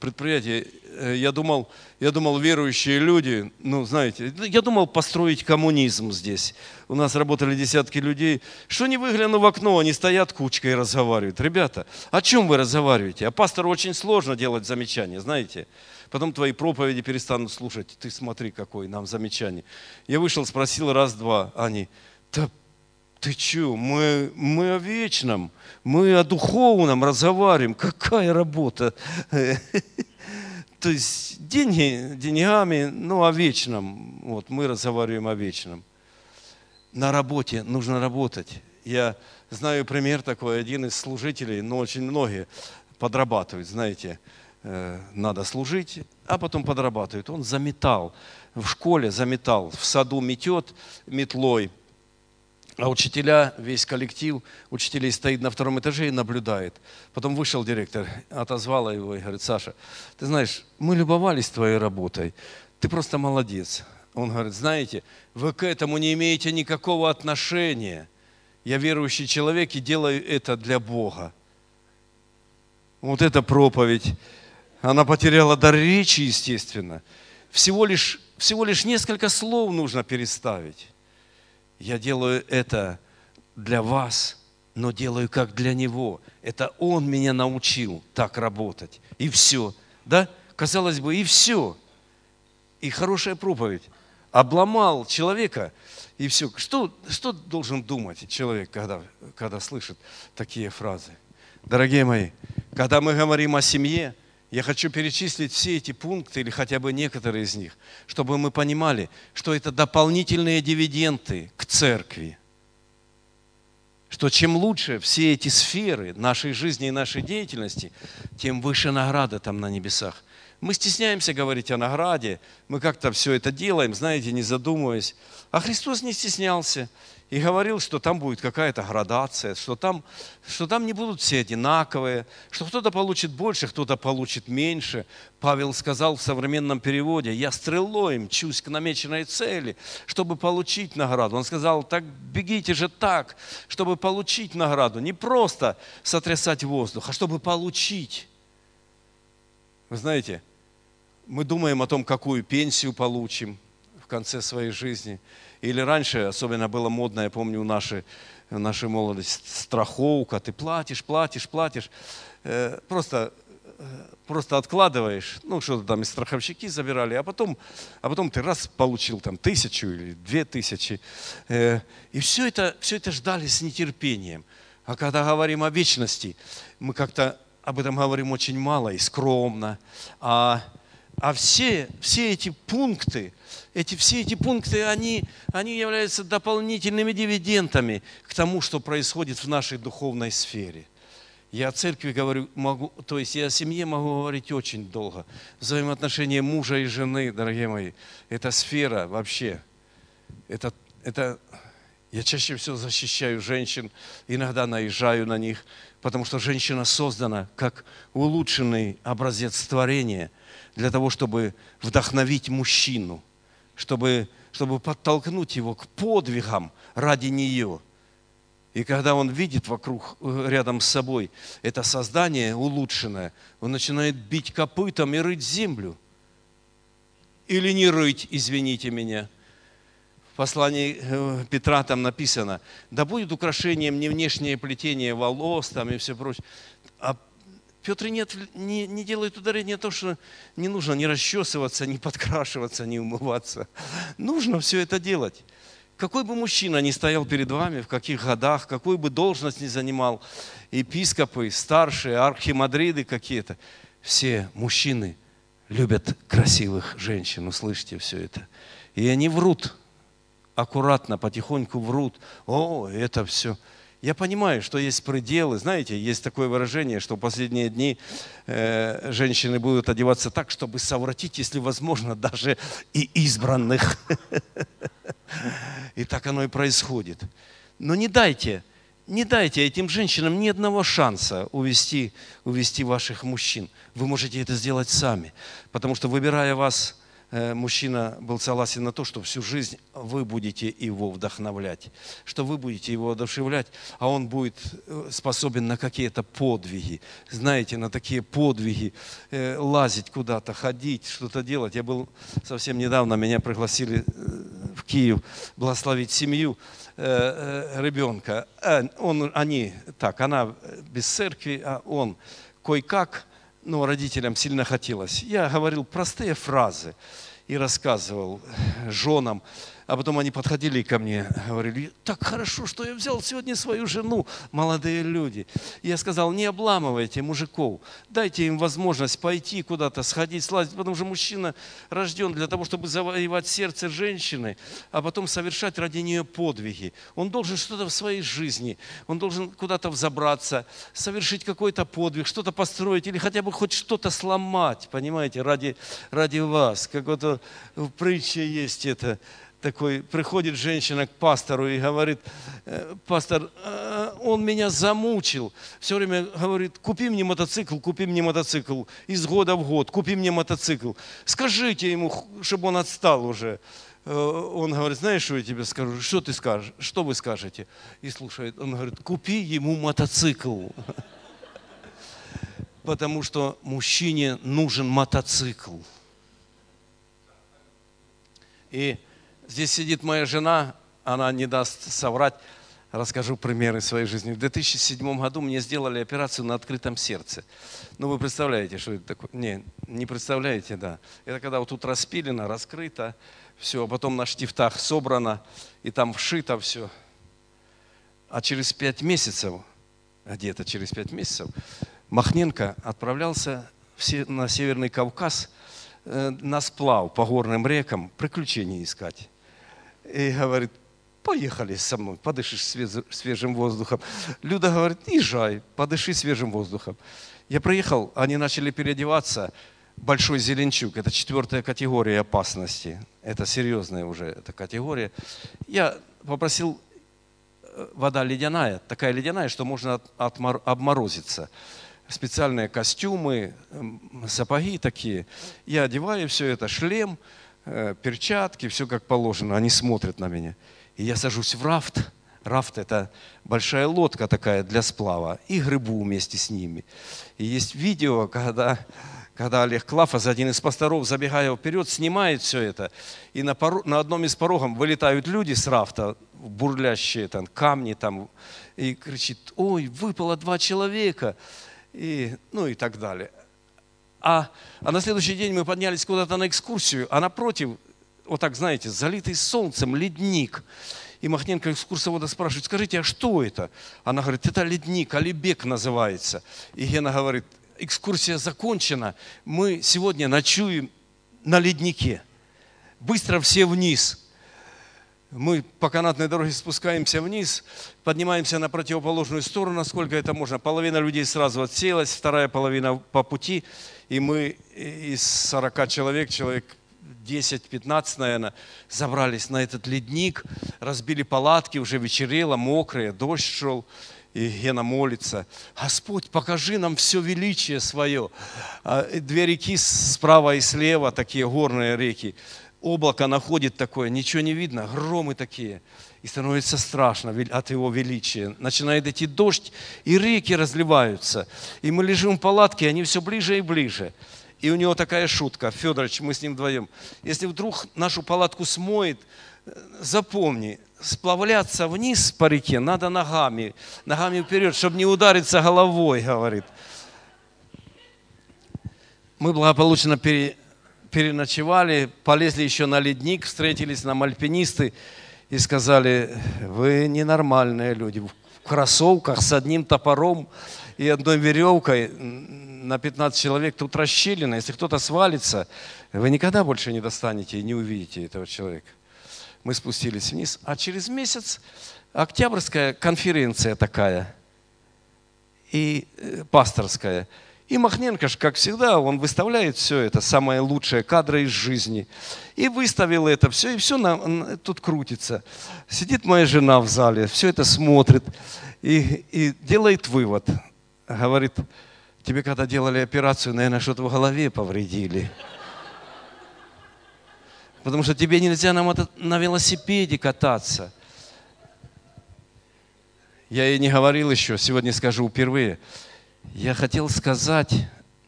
предприятие. Э, я думал, я думал, верующие люди, ну, знаете, я думал построить коммунизм здесь. У нас работали десятки людей. Что не выгляну в окно, они стоят кучкой и разговаривают. Ребята, о чем вы разговариваете? А пастору очень сложно делать замечания, знаете. Потом твои проповеди перестанут слушать. Ты смотри, какой нам замечание. Я вышел, спросил раз-два. Они, да ты что, мы, мы о вечном, мы о духовном разговариваем. Какая работа? То есть деньги деньгами, но о вечном. Вот мы разговариваем о вечном. На работе нужно работать. Я знаю пример такой, один из служителей, но очень многие подрабатывают, знаете, э, надо служить, а потом подрабатывают. Он заметал, в школе заметал, в саду метет метлой, а учителя, весь коллектив учителей стоит на втором этаже и наблюдает. Потом вышел директор, отозвала его и говорит, Саша, ты знаешь, мы любовались твоей работой, ты просто молодец. Он говорит, знаете, вы к этому не имеете никакого отношения. Я верующий человек и делаю это для Бога. Вот эта проповедь, она потеряла дар речи, естественно. Всего лишь, всего лишь несколько слов нужно переставить. Я делаю это для вас, но делаю как для Него. Это Он меня научил так работать. И все. Да? Казалось бы, и все. И хорошая проповедь. Обломал человека, и все. Что, что должен думать человек, когда, когда слышит такие фразы? Дорогие мои, когда мы говорим о семье, я хочу перечислить все эти пункты или хотя бы некоторые из них, чтобы мы понимали, что это дополнительные дивиденды к церкви. Что чем лучше все эти сферы нашей жизни и нашей деятельности, тем выше награда там на небесах. Мы стесняемся говорить о награде, мы как-то все это делаем, знаете, не задумываясь. А Христос не стеснялся и говорил, что там будет какая-то градация, что там, что там не будут все одинаковые, что кто-то получит больше, кто-то получит меньше. Павел сказал в современном переводе, я стрелой мчусь к намеченной цели, чтобы получить награду. Он сказал, так бегите же так, чтобы получить награду. Не просто сотрясать воздух, а чтобы получить. Вы знаете, мы думаем о том, какую пенсию получим конце своей жизни. Или раньше, особенно было модно, я помню, у нашей, нашей молодости, страховка. Ты платишь, платишь, платишь. Э, просто, э, просто откладываешь, ну, что-то там из страховщики забирали, а потом, а потом ты раз получил там тысячу или две тысячи. Э, и все это, все это ждали с нетерпением. А когда говорим о вечности, мы как-то об этом говорим очень мало и скромно. А, а все, все эти пункты, эти, все эти пункты, они, они являются дополнительными дивидендами к тому, что происходит в нашей духовной сфере. Я о церкви говорю, могу, то есть я о семье могу говорить очень долго. Взаимоотношения мужа и жены, дорогие мои, это сфера вообще. Это, это, я чаще всего защищаю женщин, иногда наезжаю на них – потому что женщина создана как улучшенный образец творения для того, чтобы вдохновить мужчину, чтобы, чтобы подтолкнуть его к подвигам ради нее. И когда он видит вокруг, э, рядом с собой это создание улучшенное, он начинает бить копытом и рыть землю. Или не рыть, извините меня – послании э, Петра там написано, да будет украшением не внешнее плетение волос там и все прочее. А Петр нет, не, не делает ударение на то, что не нужно не расчесываться, не подкрашиваться, не умываться. Нужно все это делать. Какой бы мужчина ни стоял перед вами, в каких годах, какую бы должность ни занимал, епископы, старшие, архимадриды какие-то, все мужчины любят красивых женщин, услышите все это. И они врут, аккуратно, потихоньку врут. О, это все. Я понимаю, что есть пределы. Знаете, есть такое выражение, что в последние дни э, женщины будут одеваться так, чтобы совратить, если возможно, даже и избранных. И так оно и происходит. Но не дайте, не дайте этим женщинам ни одного шанса увести, увести ваших мужчин. Вы можете это сделать сами. Потому что выбирая вас мужчина был согласен на то, что всю жизнь вы будете его вдохновлять, что вы будете его одушевлять, а он будет э, способен на какие-то подвиги. Знаете, на такие подвиги, э, лазить куда-то, ходить, что-то делать. Я был совсем недавно, меня пригласили в Киев благословить семью ребенка. Он, они, так, она без церкви, а он кое-как ну, родителям сильно хотелось. Я говорил простые фразы и рассказывал женам, а потом они подходили ко мне, говорили, так хорошо, что я взял сегодня свою жену, молодые люди. я сказал, не обламывайте мужиков, дайте им возможность пойти куда-то, сходить, слазить, потому что мужчина рожден для того, чтобы завоевать сердце женщины, а потом совершать ради нее подвиги. Он должен что-то в своей жизни, он должен куда-то взобраться, совершить какой-то подвиг, что-то построить или хотя бы хоть что-то сломать, понимаете, ради, ради вас. Как вот в притче есть это, такой, приходит женщина к пастору и говорит, «Э, пастор, э, он меня замучил. Все время говорит, купи мне мотоцикл, купи мне мотоцикл. Из года в год, купи мне мотоцикл. Скажите ему, чтобы он отстал уже. Э, он говорит, знаешь, что я тебе скажу? Что ты скажешь? Что вы скажете? И слушает, он говорит, купи ему мотоцикл. Потому что мужчине нужен мотоцикл. И Здесь сидит моя жена, она не даст соврать. Расскажу примеры своей жизни. В 2007 году мне сделали операцию на открытом сердце. Ну, вы представляете, что это такое? Не, не представляете, да. Это когда вот тут распилено, раскрыто, все, а потом на штифтах собрано, и там вшито все. А через пять месяцев, где-то через пять месяцев, Махненко отправлялся на Северный Кавказ э, на сплав по горным рекам, приключения искать и говорит, поехали со мной, подышишь свежим воздухом. Люда говорит, езжай, подыши свежим воздухом. Я приехал, они начали переодеваться, большой зеленчук. Это четвертая категория опасности. Это серьезная уже эта категория. Я попросил э, вода ледяная, такая ледяная, что можно отмор, обморозиться. Специальные костюмы, сапоги такие. Я одеваю все это, шлем, перчатки, все как положено. Они смотрят на меня. И я сажусь в рафт. Рафт – это большая лодка такая для сплава. И грыбу вместе с ними. И есть видео, когда когда Олег Клафас, один из пасторов, забегая вперед, снимает все это. И на, порог, на одном из порогов вылетают люди с рафта, бурлящие там, камни там, и кричит, ой, выпало два человека, и, ну и так далее. А, а на следующий день мы поднялись куда-то на экскурсию, а напротив, вот так, знаете, залитый солнцем ледник. И Махненко экскурсовода спрашивает, скажите, а что это? Она говорит, это ледник, Алибек называется. И Гена говорит, экскурсия закончена, мы сегодня ночуем на леднике. Быстро все вниз. Мы по канатной дороге спускаемся вниз, поднимаемся на противоположную сторону, насколько это можно. Половина людей сразу отселась, вторая половина по пути. И мы из 40 человек, человек 10-15, наверное, забрались на этот ледник, разбили палатки, уже вечерело, мокрые, дождь шел. И Гена молится, Господь, покажи нам все величие свое. А, две реки справа и слева, такие горные реки. Облако находит такое, ничего не видно, громы такие. И становится страшно от его величия. Начинает идти дождь, и реки разливаются. И мы лежим в палатке, они все ближе и ближе. И у него такая шутка, Федорович, мы с ним вдвоем. Если вдруг нашу палатку смоет, запомни, сплавляться вниз по реке надо ногами, ногами вперед, чтобы не удариться головой, говорит. Мы благополучно пере, переночевали, полезли еще на ледник, встретились нам альпинисты и сказали, вы ненормальные люди, в кроссовках с одним топором и одной веревкой на 15 человек тут расщелина. Если кто-то свалится, вы никогда больше не достанете и не увидите этого человека мы спустились вниз. А через месяц октябрьская конференция такая и э, пасторская. И Махненко, как всегда, он выставляет все это, самое лучшее, кадры из жизни. И выставил это все, и все на, тут крутится. Сидит моя жена в зале, все это смотрит и, и делает вывод. Говорит, тебе когда делали операцию, наверное, что-то в голове повредили. Потому что тебе нельзя на, мото... на велосипеде кататься. Я ей не говорил еще, сегодня скажу впервые. Я хотел сказать,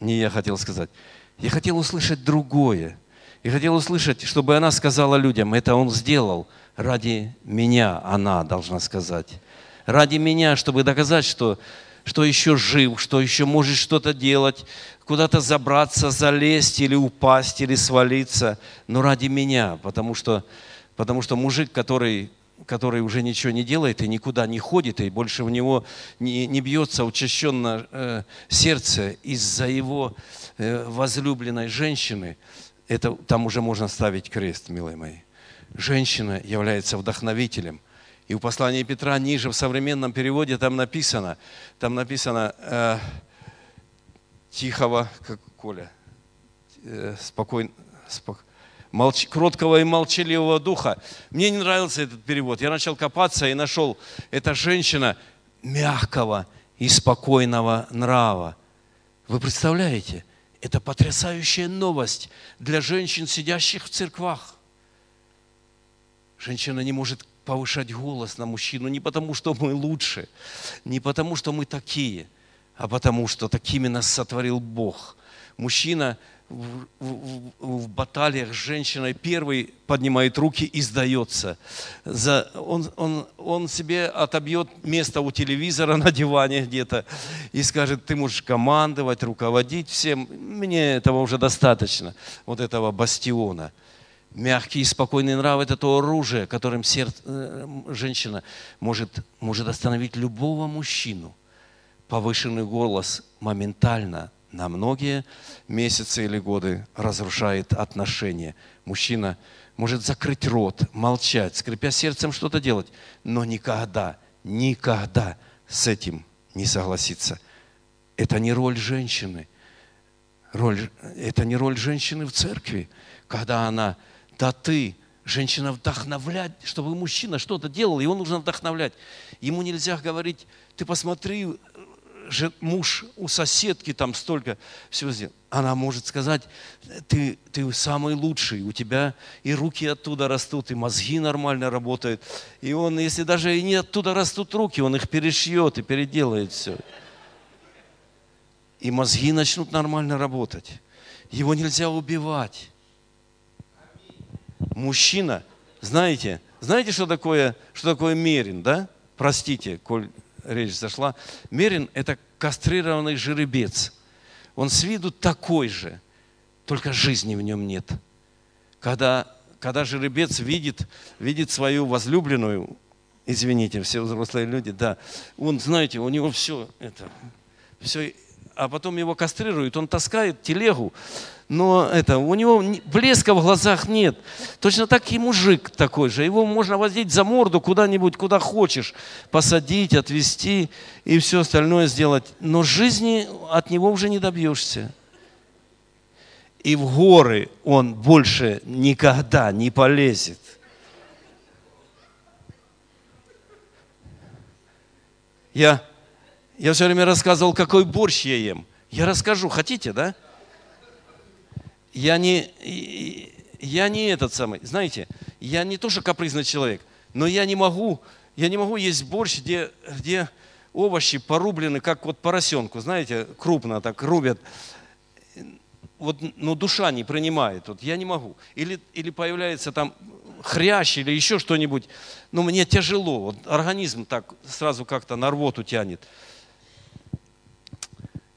не я хотел сказать, я хотел услышать другое. И хотел услышать, чтобы она сказала людям, это он сделал ради меня, она должна сказать. Ради меня, чтобы доказать, что что еще жив, что еще может что-то делать, куда-то забраться, залезть или упасть, или свалиться, но ради меня, потому что, потому что мужик, который, который уже ничего не делает и никуда не ходит, и больше в него не, не бьется учащенно э, сердце из-за его э, возлюбленной женщины, это, там уже можно ставить крест, милые мои. Женщина является вдохновителем – и у послания Петра ниже в современном переводе там написано, там написано э, тихого, как Коля, э, спокойно, спок, молч, кроткого и молчаливого духа. Мне не нравился этот перевод. Я начал копаться и нашел, это женщина мягкого и спокойного нрава. Вы представляете? Это потрясающая новость для женщин, сидящих в церквах. Женщина не может повышать голос на мужчину не потому, что мы лучше, не потому, что мы такие, а потому, что такими нас сотворил Бог. Мужчина в, в, в баталиях с женщиной первый поднимает руки и сдается. За, он, он, он себе отобьет место у телевизора на диване где-то и скажет, ты можешь командовать, руководить всем. Мне этого уже достаточно, вот этого бастиона. Мягкий и спокойный нрав – это то оружие, которым сердце, э, женщина может, может остановить любого мужчину. Повышенный голос моментально на многие месяцы или годы разрушает отношения. Мужчина может закрыть рот, молчать, скрипя сердцем что-то делать, но никогда, никогда с этим не согласиться. Это не роль женщины. Роль, это не роль женщины в церкви, когда она, да ты, женщина вдохновлять, чтобы мужчина что-то делал, его нужно вдохновлять. Ему нельзя говорить, ты посмотри, муж у соседки там столько всего сделал. Она может сказать, ты, ты самый лучший, у тебя и руки оттуда растут, и мозги нормально работают. И он, если даже и не оттуда растут руки, он их перешьет и переделает все. И мозги начнут нормально работать. Его нельзя убивать. Мужчина, знаете, знаете, что такое, что такое мерин, да? Простите, коль речь зашла. Мерин – это кастрированный жеребец. Он с виду такой же, только жизни в нем нет. Когда, когда жеребец видит, видит свою возлюбленную, извините, все взрослые люди, да, он, знаете, у него все это, все, а потом его кастрируют, он таскает телегу, но это, у него блеска в глазах нет. Точно так и мужик такой же. Его можно возить за морду куда-нибудь, куда хочешь, посадить, отвезти и все остальное сделать. Но жизни от него уже не добьешься. И в горы он больше никогда не полезет. Я, я все время рассказывал, какой борщ я ем. Я расскажу, хотите, да? я не, я не этот самый, знаете, я не то, что капризный человек, но я не могу, я не могу есть борщ, где, где овощи порублены, как вот поросенку, знаете, крупно так рубят. Вот, но душа не принимает, вот я не могу. Или, или появляется там хрящ или еще что-нибудь, но мне тяжело, вот организм так сразу как-то на рвоту тянет.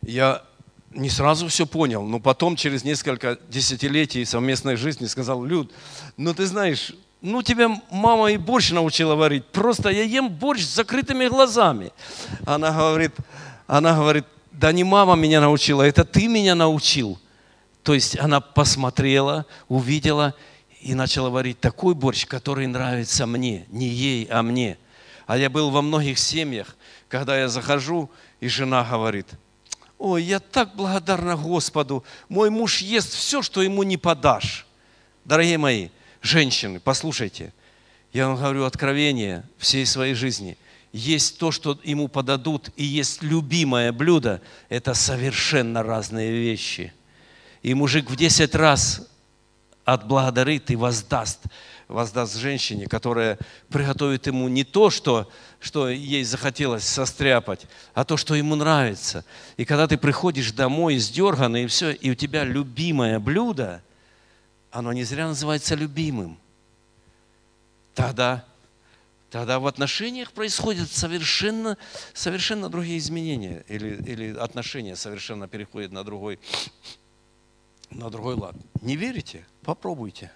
Я не сразу все понял, но потом, через несколько десятилетий совместной жизни, сказал, Люд, ну ты знаешь, ну тебя мама и борщ научила варить, просто я ем борщ с закрытыми глазами. Она говорит, она говорит, да не мама меня научила, это ты меня научил. То есть она посмотрела, увидела и начала варить такой борщ, который нравится мне, не ей, а мне. А я был во многих семьях, когда я захожу, и жена говорит – Ой, я так благодарна Господу. Мой муж ест все, что ему не подашь. Дорогие мои, женщины, послушайте. Я вам говорю откровение всей своей жизни. Есть то, что ему подадут, и есть любимое блюдо. Это совершенно разные вещи. И мужик в 10 раз отблагодарит и воздаст воздаст женщине, которая приготовит ему не то, что, что ей захотелось состряпать, а то, что ему нравится. И когда ты приходишь домой издерганный, и все, и у тебя любимое блюдо, оно не зря называется любимым. Тогда, тогда в отношениях происходят совершенно, совершенно другие изменения. Или, или отношения совершенно переходят на другой, на другой лад. Не верите? Попробуйте.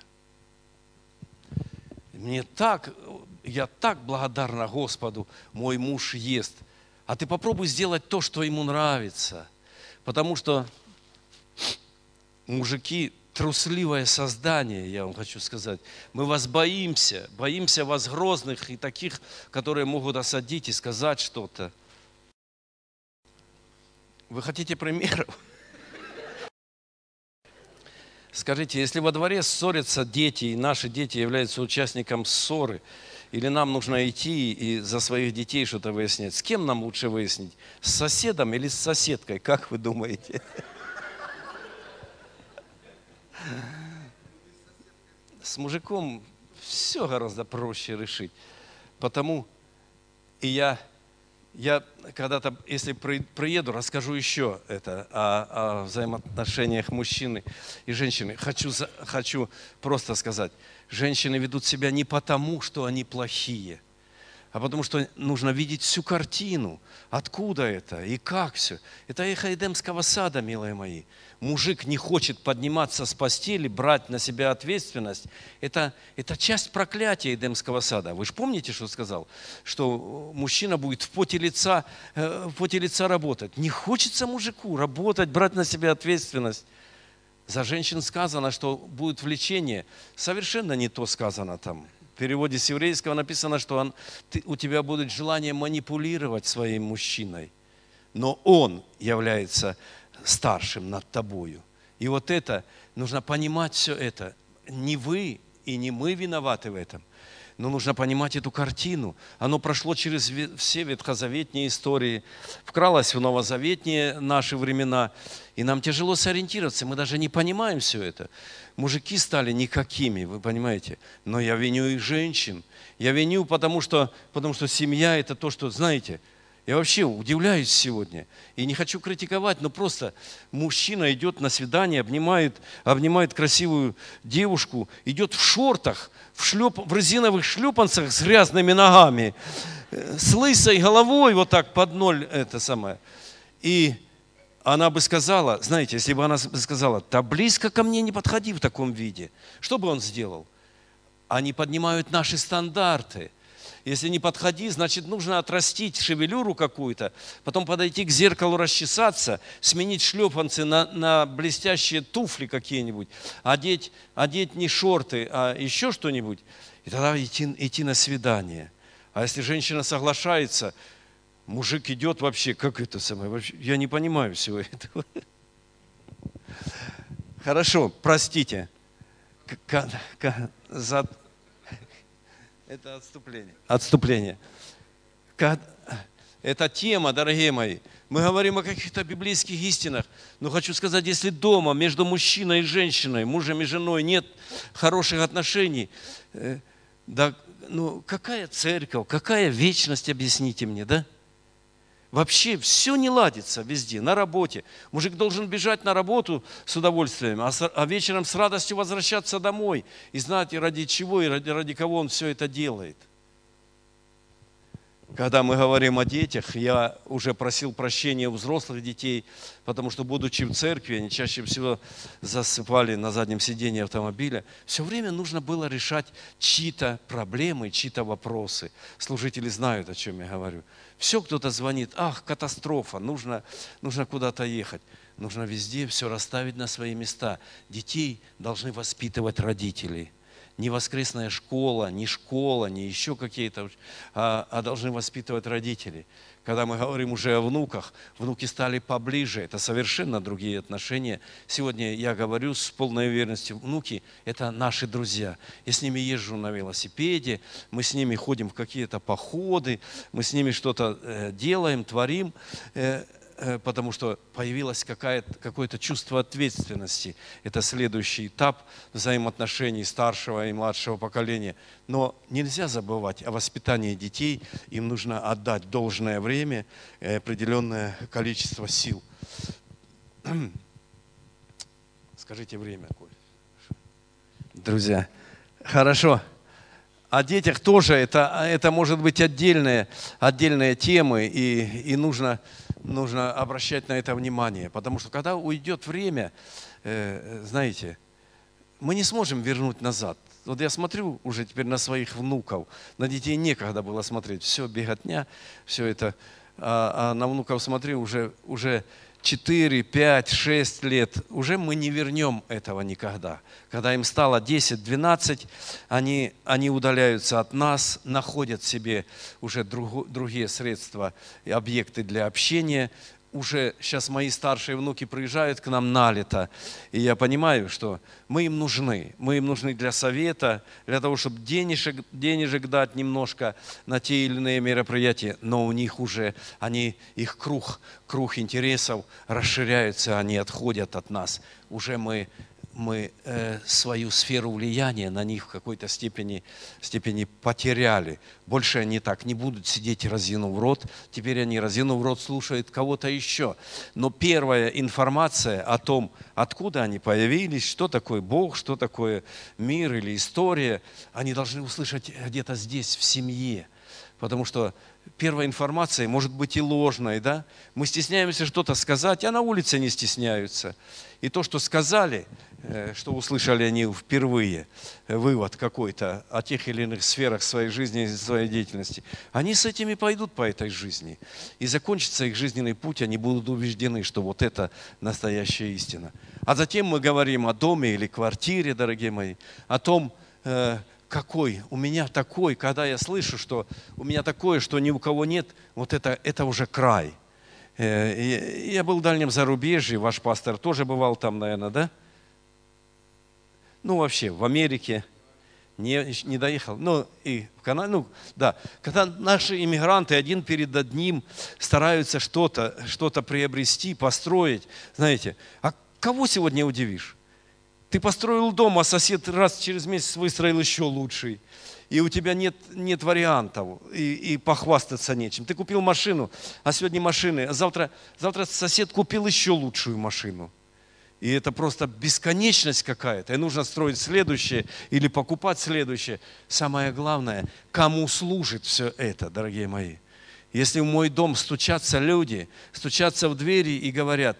Мне так, я так благодарна Господу, мой муж ест. А ты попробуй сделать то, что ему нравится. Потому что мужики трусливое создание, я вам хочу сказать. Мы вас боимся, боимся вас грозных и таких, которые могут осадить и сказать что-то. Вы хотите примеров? Скажите, если во дворе ссорятся дети, и наши дети являются участником ссоры, или нам нужно идти и за своих детей что-то выяснять, с кем нам лучше выяснить? С соседом или с соседкой? Как вы думаете? С мужиком все гораздо проще решить. Потому и я я когда-то, если приеду, расскажу еще это о, о взаимоотношениях мужчины и женщины. Хочу, хочу просто сказать, женщины ведут себя не потому, что они плохие – а потому что нужно видеть всю картину. Откуда это и как все. Это эхо Эдемского сада, милые мои. Мужик не хочет подниматься с постели, брать на себя ответственность. Это, это часть проклятия Эдемского сада. Вы же помните, что сказал? Что мужчина будет в поте, лица, э, в поте лица работать. Не хочется мужику работать, брать на себя ответственность. За женщин сказано, что будет влечение. Совершенно не то сказано там в переводе с еврейского написано, что он, ты, у тебя будет желание манипулировать своим мужчиной, но он является старшим над тобою. И вот это, нужно понимать все это. Не вы и не мы виноваты в этом. Но нужно понимать эту картину. Оно прошло через все ветхозаветные истории, вкралось в новозаветные наши времена. И нам тяжело сориентироваться, мы даже не понимаем все это. Мужики стали никакими, вы понимаете. Но я виню их женщин. Я виню, потому что, потому что семья – это то, что, знаете, я вообще удивляюсь сегодня. И не хочу критиковать, но просто мужчина идет на свидание, обнимает, обнимает красивую девушку, идет в шортах, в, шлеп, в резиновых шлепанцах с грязными ногами, э, с лысой головой вот так под ноль это самое. И она бы сказала, знаете, если бы она сказала, да близко ко мне не подходи в таком виде, что бы он сделал? Они поднимают наши стандарты – если не подходи, значит, нужно отрастить шевелюру какую-то, потом подойти к зеркалу, расчесаться, сменить шлепанцы на, на блестящие туфли какие-нибудь, одеть, одеть не шорты, а еще что-нибудь, и тогда идти, идти на свидание. А если женщина соглашается, мужик идет вообще, как это самое, вообще, я не понимаю всего этого. Хорошо, простите. За, это отступление. Отступление. Это тема, дорогие мои. Мы говорим о каких-то библейских истинах. Но хочу сказать, если дома между мужчиной и женщиной, мужем и женой нет хороших отношений, э, да, ну какая церковь, какая вечность, объясните мне, да? Вообще все не ладится везде, на работе. Мужик должен бежать на работу с удовольствием, а, а вечером с радостью возвращаться домой и знать, ради чего и ради, ради кого он все это делает. Когда мы говорим о детях, я уже просил прощения у взрослых детей, потому что, будучи в церкви, они чаще всего засыпали на заднем сиденье автомобиля. Все время нужно было решать чьи-то проблемы, чьи-то вопросы. Служители знают, о чем я говорю. Все кто-то звонит, ах, катастрофа, нужно, нужно куда-то ехать. Нужно везде все расставить на свои места. Детей должны воспитывать родители. Не воскресная школа, не школа, не еще какие-то, а, а должны воспитывать родители. Когда мы говорим уже о внуках, внуки стали поближе, это совершенно другие отношения. Сегодня я говорю с полной уверенностью, внуки – это наши друзья. Я с ними езжу на велосипеде, мы с ними ходим в какие-то походы, мы с ними что-то э, делаем, творим. Э, потому что появилось какое-то чувство ответственности. Это следующий этап взаимоотношений старшего и младшего поколения. Но нельзя забывать о воспитании детей. Им нужно отдать должное время определенное количество сил. Скажите время. Друзья, хорошо. О детях тоже это, это может быть отдельные, отдельные темы, и, и нужно нужно обращать на это внимание, потому что когда уйдет время, э, знаете, мы не сможем вернуть назад. Вот я смотрю уже теперь на своих внуков, на детей некогда было смотреть, все беготня, все это, а, а на внуков смотрю уже, уже 4, 5, 6 лет, уже мы не вернем этого никогда. Когда им стало 10, 12, они, они удаляются от нас, находят себе уже друг, другие средства и объекты для общения, уже сейчас мои старшие внуки приезжают к нам на лето, и я понимаю, что мы им нужны. Мы им нужны для совета, для того, чтобы денежек, денежек дать немножко на те или иные мероприятия, но у них уже, они, их круг, круг интересов расширяется, они отходят от нас. Уже мы мы э, свою сферу влияния на них в какой-то степени, степени потеряли. Больше они так не будут сидеть разинув рот. Теперь они разинув рот слушают кого-то еще. Но первая информация о том, откуда они появились, что такое Бог, что такое мир или история, они должны услышать где-то здесь, в семье. Потому что первая информация может быть и ложной, да? Мы стесняемся что-то сказать, а на улице не стесняются. И то, что сказали, что услышали они впервые, э, вывод какой-то о тех или иных сферах своей жизни и своей деятельности, они с этими пойдут по этой жизни. И закончится их жизненный путь, они будут убеждены, что вот это настоящая истина. А затем мы говорим о доме или квартире, дорогие мои, о том, э, какой, у меня такой, когда я слышу, что у меня такое, что ни у кого нет, вот это, это уже край. Э, я был в дальнем зарубежье, ваш пастор тоже бывал там, наверное, да? Ну, вообще, в Америке не, не доехал. Ну, и в Канаде, ну, да. Когда наши иммигранты один перед одним стараются что-то что приобрести, построить, знаете, а кого сегодня удивишь? Ты построил дом, а сосед раз через месяц выстроил еще лучший и у тебя нет, нет вариантов, и, и похвастаться нечем. Ты купил машину, а сегодня машины, а завтра, завтра сосед купил еще лучшую машину. И это просто бесконечность какая-то. И нужно строить следующее или покупать следующее. Самое главное, кому служит все это, дорогие мои. Если в мой дом стучатся люди, стучатся в двери и говорят,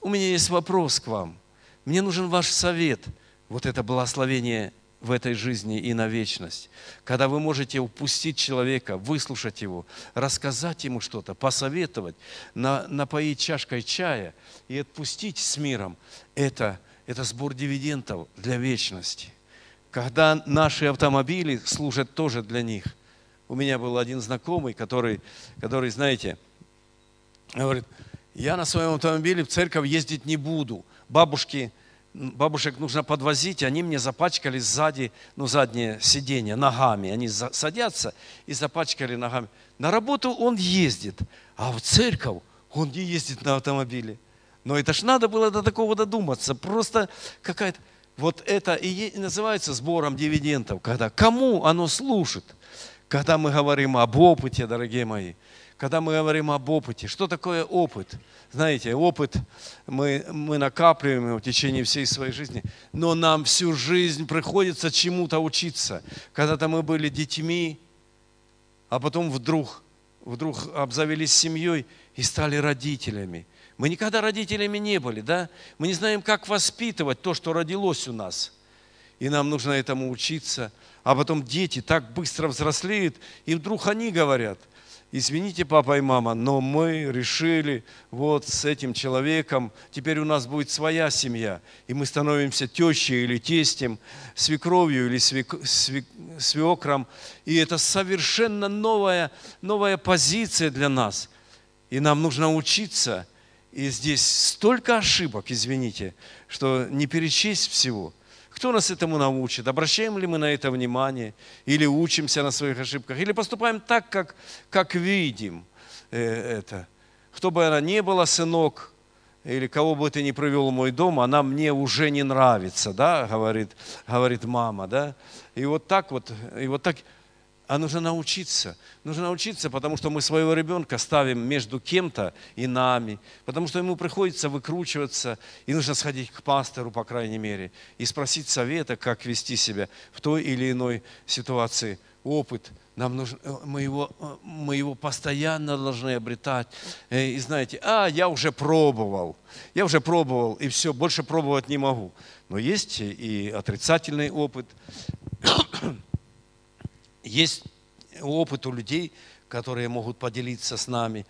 у меня есть вопрос к вам, мне нужен ваш совет. Вот это благословение в этой жизни и на вечность. Когда вы можете упустить человека, выслушать его, рассказать ему что-то, посоветовать, напоить чашкой чая и отпустить с миром, это, это сбор дивидендов для вечности. Когда наши автомобили служат тоже для них. У меня был один знакомый, который, который знаете, говорит, я на своем автомобиле в церковь ездить не буду. Бабушки – бабушек нужно подвозить, они мне запачкали сзади, ну, заднее сиденье ногами. Они садятся и запачкали ногами. На работу он ездит, а в церковь он не ездит на автомобиле. Но это ж надо было до такого додуматься. Просто какая-то... Вот это и называется сбором дивидендов, когда кому оно служит. Когда мы говорим об опыте, дорогие мои, когда мы говорим об опыте, что такое опыт? Знаете, опыт мы, мы накапливаем в течение всей своей жизни, но нам всю жизнь приходится чему-то учиться. Когда-то мы были детьми, а потом вдруг, вдруг обзавелись семьей и стали родителями. Мы никогда родителями не были, да? Мы не знаем, как воспитывать то, что родилось у нас. И нам нужно этому учиться. А потом дети так быстро взрослеют, и вдруг они говорят – извините, папа и мама, но мы решили вот с этим человеком, теперь у нас будет своя семья, и мы становимся тещей или тестем, свекровью или свек, свек, свекром, и это совершенно новая, новая позиция для нас, и нам нужно учиться, и здесь столько ошибок, извините, что не перечесть всего – кто нас этому научит? Обращаем ли мы на это внимание? Или учимся на своих ошибках? Или поступаем так, как, как видим э, это? Кто бы она ни была, сынок, или кого бы ты ни привел в мой дом, она мне уже не нравится, да, говорит, говорит мама, да. И вот так вот, и вот так, а нужно научиться. Нужно научиться, потому что мы своего ребенка ставим между кем-то и нами. Потому что ему приходится выкручиваться. И нужно сходить к пастору, по крайней мере, и спросить совета, как вести себя в той или иной ситуации. Опыт. Нам нужно, мы, его, мы его постоянно должны обретать. Э, и знаете, а, я уже пробовал. Я уже пробовал, и все, больше пробовать не могу. Но есть и отрицательный опыт. Есть опыт у людей, которые могут поделиться с нами.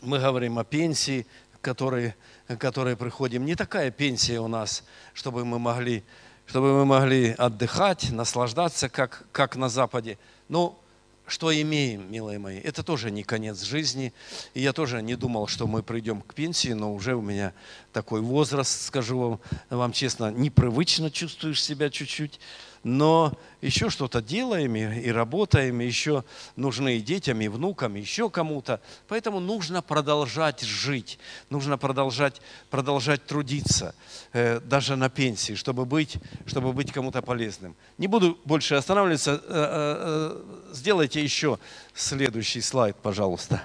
Мы говорим о пенсии, которые, которые приходим. Не такая пенсия у нас, чтобы мы могли, чтобы мы могли отдыхать, наслаждаться, как, как на Западе. Но что имеем, милые мои, это тоже не конец жизни. И я тоже не думал, что мы придем к пенсии, но уже у меня такой возраст, скажу вам, вам честно, непривычно чувствуешь себя чуть-чуть но еще что-то делаем и, работаем, еще нужны и детям, и внукам, еще кому-то. Поэтому нужно продолжать жить, нужно продолжать, продолжать трудиться, э, даже на пенсии, чтобы быть, чтобы быть кому-то полезным. Не буду больше останавливаться. Э, э сделайте еще следующий слайд, пожалуйста.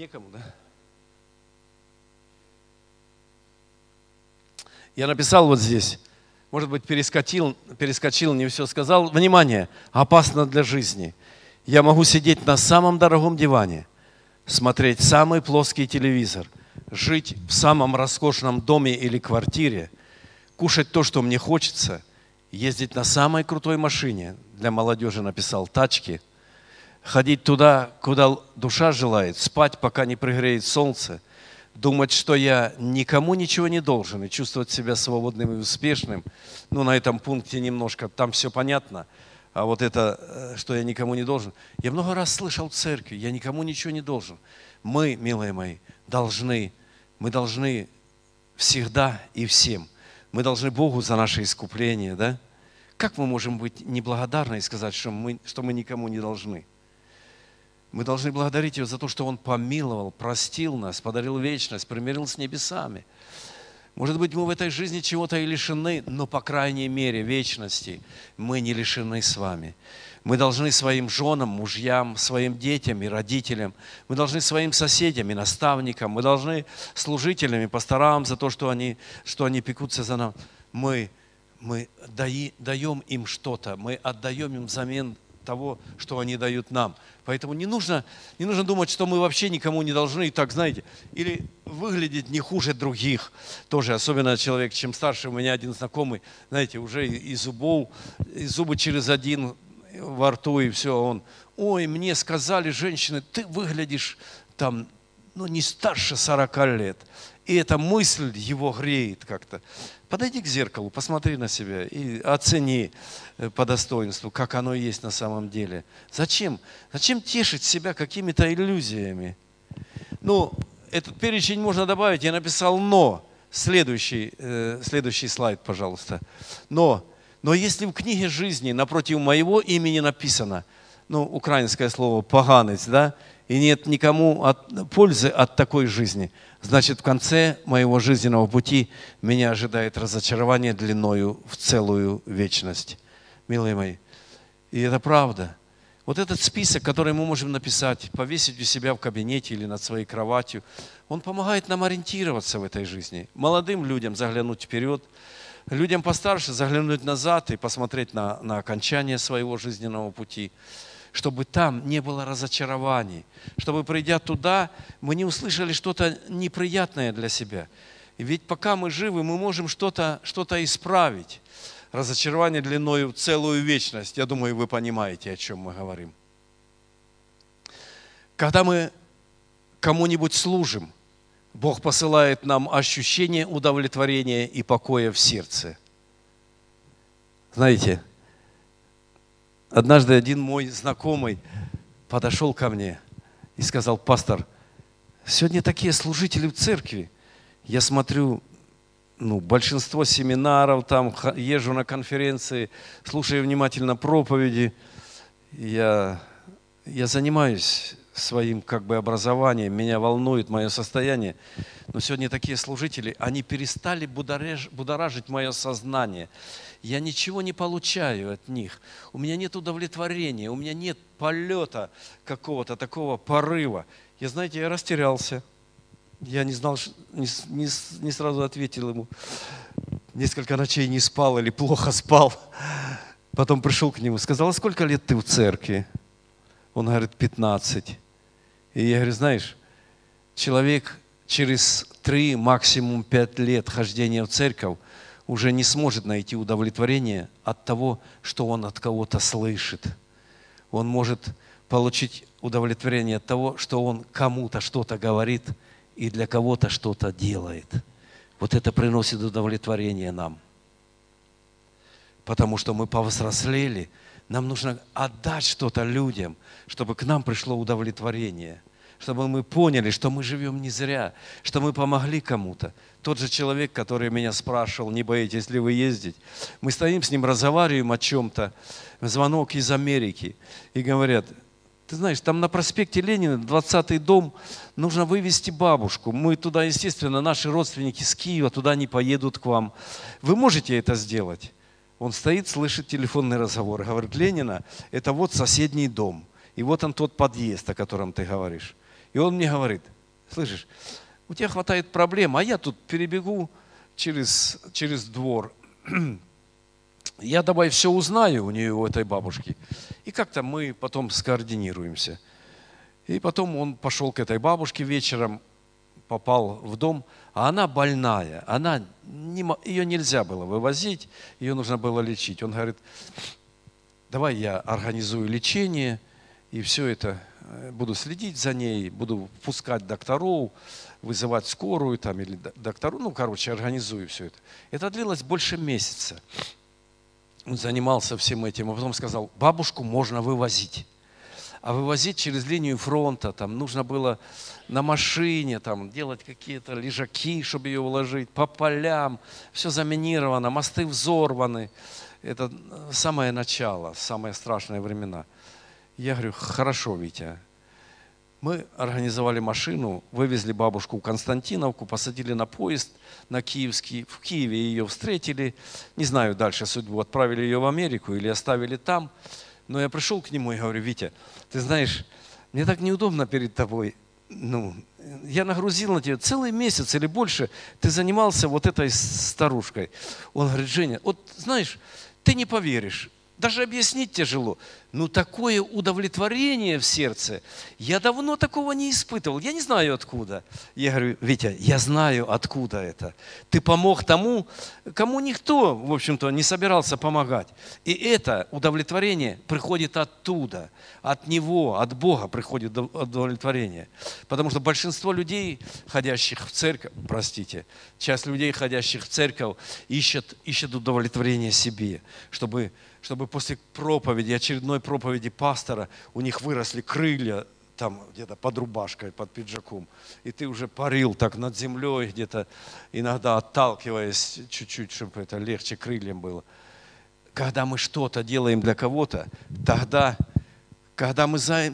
Некому, да? Я написал вот здесь, может быть, перескочил, перескочил, не все сказал. Внимание, опасно для жизни. Я могу сидеть на самом дорогом диване, смотреть самый плоский телевизор, жить в самом роскошном доме или квартире, кушать то, что мне хочется, ездить на самой крутой машине, для молодежи написал, тачки – ходить туда, куда душа желает, спать, пока не пригреет солнце, думать, что я никому ничего не должен и чувствовать себя свободным и успешным. Ну, на этом пункте немножко, там все понятно. А вот это, э, что я никому не должен. Я много раз слышал в церкви, я никому ничего не должен. Мы, милые мои, должны, мы должны всегда и всем. Мы должны Богу за наше искупление, да? Как мы можем быть неблагодарны и сказать, что мы, что мы никому не должны? Мы должны благодарить Его за то, что Он помиловал, простил нас, подарил вечность, примирил с небесами. Может быть, мы в этой жизни чего-то и лишены, но, по крайней мере, вечности мы не лишены с вами. Мы должны своим женам, мужьям, своим детям и родителям, мы должны своим соседям и наставникам, мы должны служителям и пасторам за то, что они, что они пекутся за нас. Мы, мы даем им что-то, мы отдаем им взамен того, что они дают нам. Поэтому не нужно, не нужно думать, что мы вообще никому не должны, и так, знаете, или выглядеть не хуже других. Тоже, особенно человек, чем старше, у меня один знакомый, знаете, уже и зубов, и зубы через один во рту, и все, он, ой, мне сказали женщины, ты выглядишь там, ну, не старше 40 лет. И эта мысль его греет как-то. Подойди к зеркалу, посмотри на себя и оцени э, по достоинству, как оно есть на самом деле. Зачем? Зачем тешить себя какими-то иллюзиями? Ну, этот перечень можно добавить. Я написал «но». Следующий, э, следующий слайд, пожалуйста. Но но если в книге жизни напротив моего имени написано, ну, украинское слово «поганец», да, и нет никому от, пользы от такой жизни, значит, в конце моего жизненного пути меня ожидает разочарование длиною в целую вечность. Милые мои, и это правда. Вот этот список, который мы можем написать, повесить у себя в кабинете или над своей кроватью, он помогает нам ориентироваться в этой жизни. Молодым людям заглянуть вперед – людям постарше заглянуть назад и посмотреть на, на окончание своего жизненного пути, чтобы там не было разочарований, чтобы, придя туда, мы не услышали что-то неприятное для себя. Ведь пока мы живы, мы можем что-то что исправить. Разочарование длиною в целую вечность. Я думаю, вы понимаете, о чем мы говорим. Когда мы кому-нибудь служим – Бог посылает нам ощущение удовлетворения и покоя в сердце. Знаете, однажды один мой знакомый подошел ко мне и сказал, пастор, сегодня такие служители в церкви. Я смотрю, ну, большинство семинаров, там езжу на конференции, слушаю внимательно проповеди. Я, я занимаюсь своим как бы образованием, меня волнует мое состояние. Но сегодня такие служители, они перестали будораж, будоражить мое сознание. Я ничего не получаю от них. У меня нет удовлетворения, у меня нет полета какого-то такого порыва. Я, знаете, я растерялся. Я не знал, не, не, не сразу ответил ему. Несколько ночей не спал или плохо спал. Потом пришел к нему, сказал, а сколько лет ты в церкви? Он говорит, 15. И я говорю, знаешь, человек через три, максимум пять лет хождения в церковь уже не сможет найти удовлетворение от того, что он от кого-то слышит. Он может получить удовлетворение от того, что он кому-то что-то говорит и для кого-то что-то делает. Вот это приносит удовлетворение нам. Потому что мы повзрослели – нам нужно отдать что-то людям, чтобы к нам пришло удовлетворение, чтобы мы поняли, что мы живем не зря, что мы помогли кому-то. Тот же человек, который меня спрашивал, не боитесь ли вы ездить, мы стоим с ним, разговариваем о чем-то, звонок из Америки, и говорят, ты знаешь, там на проспекте Ленина, 20-й дом, нужно вывести бабушку. Мы туда, естественно, наши родственники с Киева, туда не поедут к вам. Вы можете это сделать? Он стоит, слышит телефонный разговор. Говорит, Ленина, это вот соседний дом. И вот он тот подъезд, о котором ты говоришь. И он мне говорит, слышишь, у тебя хватает проблем, а я тут перебегу через, через двор. Я давай все узнаю у нее, у этой бабушки. И как-то мы потом скоординируемся. И потом он пошел к этой бабушке вечером, попал в дом, а она больная, она не, ее нельзя было вывозить, ее нужно было лечить. Он говорит, давай я организую лечение, и все это э, буду следить за ней, буду впускать докторов, вызывать скорую там или доктору, ну, короче, организую все это. Это длилось больше месяца. Он занимался всем этим, а потом сказал, бабушку можно вывозить. А вывозить через линию фронта, там нужно было на машине там, делать какие-то лежаки, чтобы ее уложить, по полям, все заминировано, мосты взорваны. Это самое начало, самые страшные времена. Я говорю, хорошо, Витя. Мы организовали машину, вывезли бабушку в Константиновку, посадили на поезд на Киевский. В Киеве ее встретили. Не знаю дальше судьбу, отправили ее в Америку или оставили там. Но я пришел к нему и говорю, Витя, ты знаешь, мне так неудобно перед тобой. Ну, я нагрузил на тебя целый месяц или больше, ты занимался вот этой старушкой. Он говорит, Женя, вот знаешь, ты не поверишь, даже объяснить тяжело. Но такое удовлетворение в сердце, я давно такого не испытывал. Я не знаю откуда. Я говорю, Витя, я знаю откуда это. Ты помог тому, кому никто, в общем-то, не собирался помогать. И это удовлетворение приходит оттуда, от Него, от Бога приходит удовлетворение. Потому что большинство людей, ходящих в церковь, простите, часть людей, ходящих в церковь, ищет, ищет удовлетворение себе, чтобы чтобы после проповеди, очередной проповеди пастора, у них выросли крылья там где-то под рубашкой, под пиджаком. И ты уже парил так над землей где-то, иногда отталкиваясь чуть-чуть, чтобы это легче крыльям было. Когда мы что-то делаем для кого-то, тогда, когда мы за...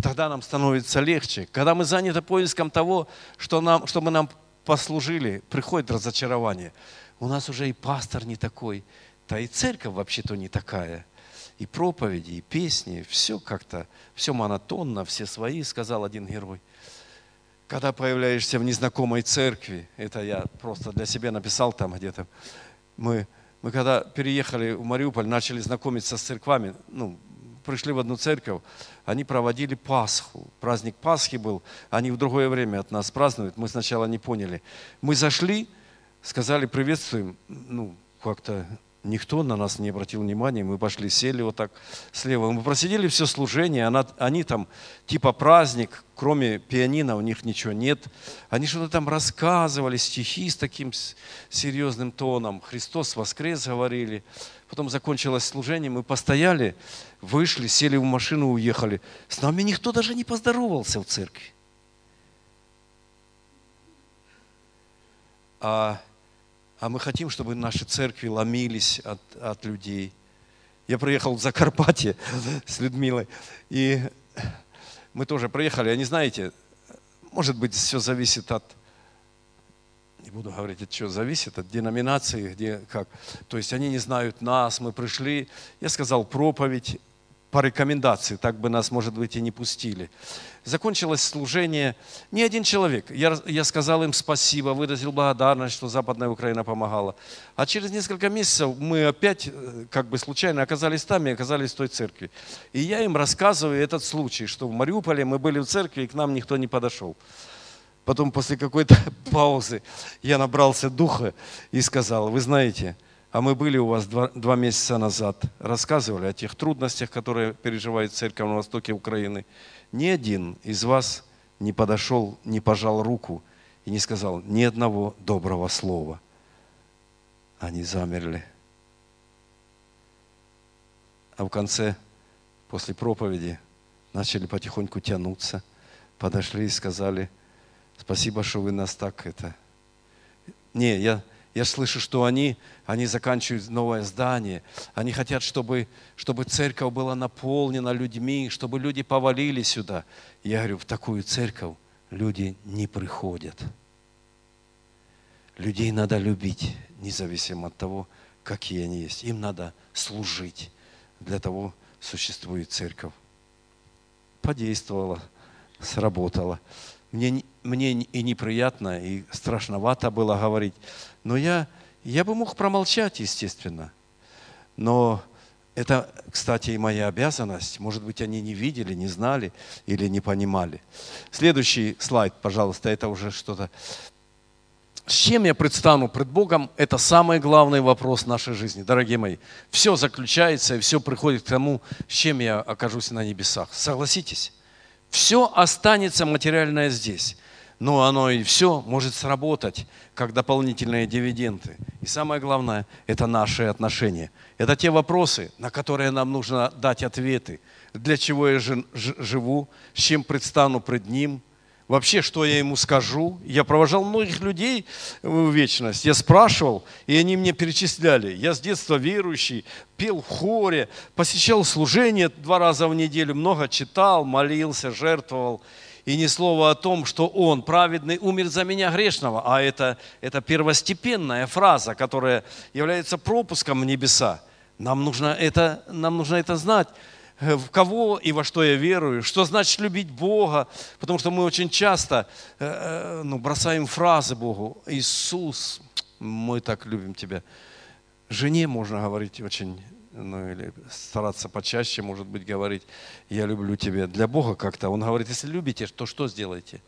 тогда нам становится легче. Когда мы заняты поиском того, что нам, чтобы нам послужили, приходит разочарование. У нас уже и пастор не такой, да и церковь вообще-то не такая. И проповеди, и песни, все как-то, все монотонно, все свои, сказал один герой. Когда появляешься в незнакомой церкви, это я просто для себя написал там где-то, мы, мы когда переехали в Мариуполь, начали знакомиться с церквами, ну, пришли в одну церковь, они проводили Пасху. Праздник Пасхи был, они в другое время от нас празднуют, мы сначала не поняли. Мы зашли, сказали приветствуем, ну, как-то Никто на нас не обратил внимания, мы пошли, сели вот так слева. Мы просидели все служение, она, они там типа праздник, кроме пианино у них ничего нет. Они что-то там рассказывали, стихи с таким серьезным тоном. Христос воскрес говорили. Потом закончилось служение, мы постояли, вышли, сели в машину, уехали. С нами никто даже не поздоровался в церкви. А а мы хотим, чтобы наши церкви ломились от, от людей. Я приехал в Закарпатье с Людмилой, и мы тоже приехали. А не знаете, может быть, все зависит от, не буду говорить, от чего зависит, от деноминации, где как. То есть они не знают нас, мы пришли, я сказал проповедь, по рекомендации, так бы нас, может быть, и не пустили. Закончилось служение, ни один человек. Я, я сказал им спасибо, выразил благодарность, что Западная Украина помогала. А через несколько месяцев мы опять, э, как бы случайно, оказались там и оказались в той церкви. И я им рассказываю этот случай, что в Мариуполе мы были в церкви, и к нам никто не подошел. Потом после какой-то паузы я набрался духа и сказал, вы знаете, а мы были у вас два, два месяца назад, рассказывали о тех трудностях, которые переживает церковь на востоке Украины. Ни один из вас не подошел, не пожал руку и не сказал ни одного доброго слова. Они замерли. А в конце, после проповеди, начали потихоньку тянуться, подошли и сказали, спасибо, что вы нас так это... Не, я, я слышу, что они, они заканчивают новое здание. Они хотят, чтобы, чтобы церковь была наполнена людьми, чтобы люди повалили сюда. Я говорю, в такую церковь люди не приходят. Людей надо любить, независимо от того, какие они есть. Им надо служить. Для того существует церковь. Подействовала, сработала. Мне, мне и неприятно, и страшновато было говорить. Но я, я бы мог промолчать, естественно. Но это, кстати, и моя обязанность. Может быть, они не видели, не знали или не понимали. Следующий слайд, пожалуйста, это уже что-то. С чем я предстану пред Богом, это самый главный вопрос нашей жизни, дорогие мои. Все заключается и все приходит к тому, с чем я окажусь на небесах. Согласитесь? Все останется материальное здесь. Но оно и все может сработать как дополнительные дивиденды. И самое главное, это наши отношения. Это те вопросы, на которые нам нужно дать ответы. Для чего я живу, с чем предстану пред Ним, вообще, что я ему скажу. Я провожал многих людей в вечность. Я спрашивал, и они мне перечисляли. Я с детства верующий, пел в хоре, посещал служение два раза в неделю, много читал, молился, жертвовал. И ни слова о том, что Он, праведный, умер за меня грешного. А это, это первостепенная фраза, которая является пропуском в небеса. Нам нужно это, нам нужно это знать. Э, в кого и во что я верую, что значит любить Бога, потому что мы очень часто э, э, ну, бросаем фразы Богу. Иисус, мы так любим Тебя. Жене можно говорить очень, ну или стараться почаще, может быть, говорить, я люблю Тебя. Для Бога как-то Он говорит, если любите, то что сделаете?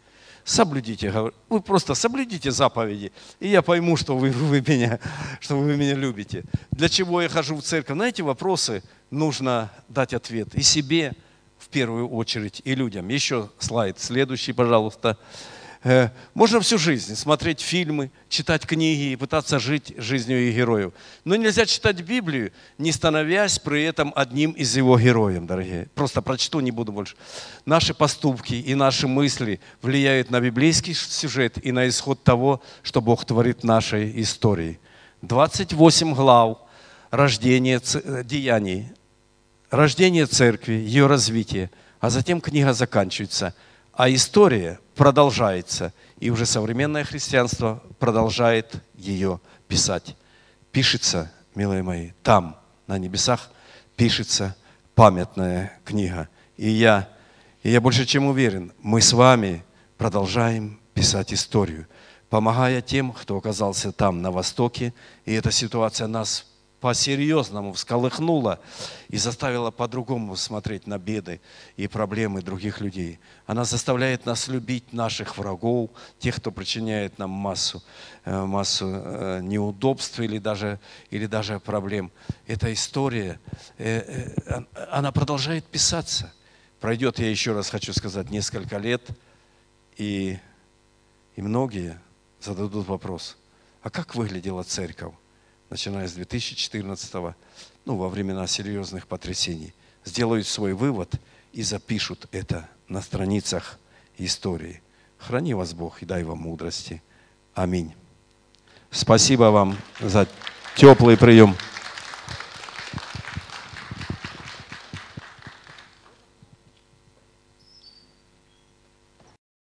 Соблюдите, вы просто соблюдите заповеди, и я пойму, что вы, вы, меня, что вы меня любите. Для чего я хожу в церковь? На эти вопросы нужно дать ответ и себе в первую очередь, и людям. Еще слайд следующий, пожалуйста. Э, можно всю жизнь смотреть фильмы, читать книги и пытаться жить жизнью ее героев. Но нельзя читать Библию, не становясь при этом одним из его героев, дорогие. Просто прочту, не буду больше. Наши поступки и наши мысли влияют на библейский сюжет и на исход того, что Бог творит в нашей истории. 28 глав рождения деяний рождение церкви, ее развитие, а затем книга заканчивается, а история продолжается, и уже современное христианство продолжает ее писать. Пишется, милые мои, там, на небесах, пишется памятная книга. И я, и я больше чем уверен, мы с вами продолжаем писать историю, помогая тем, кто оказался там, на Востоке, и эта ситуация нас по-серьезному всколыхнула и заставила по-другому смотреть на беды и проблемы других людей. Она заставляет нас любить наших врагов, тех, кто причиняет нам массу, э, массу э, неудобств или даже, или даже проблем. Эта история, э, она продолжает писаться. Пройдет, я еще раз хочу сказать, несколько лет, и, и многие зададут вопрос, а как выглядела церковь? Начиная с 2014 ну, во времена серьезных потрясений, сделают свой вывод и запишут это на страницах истории. Храни вас Бог и дай вам мудрости. Аминь. Спасибо вам за теплый прием.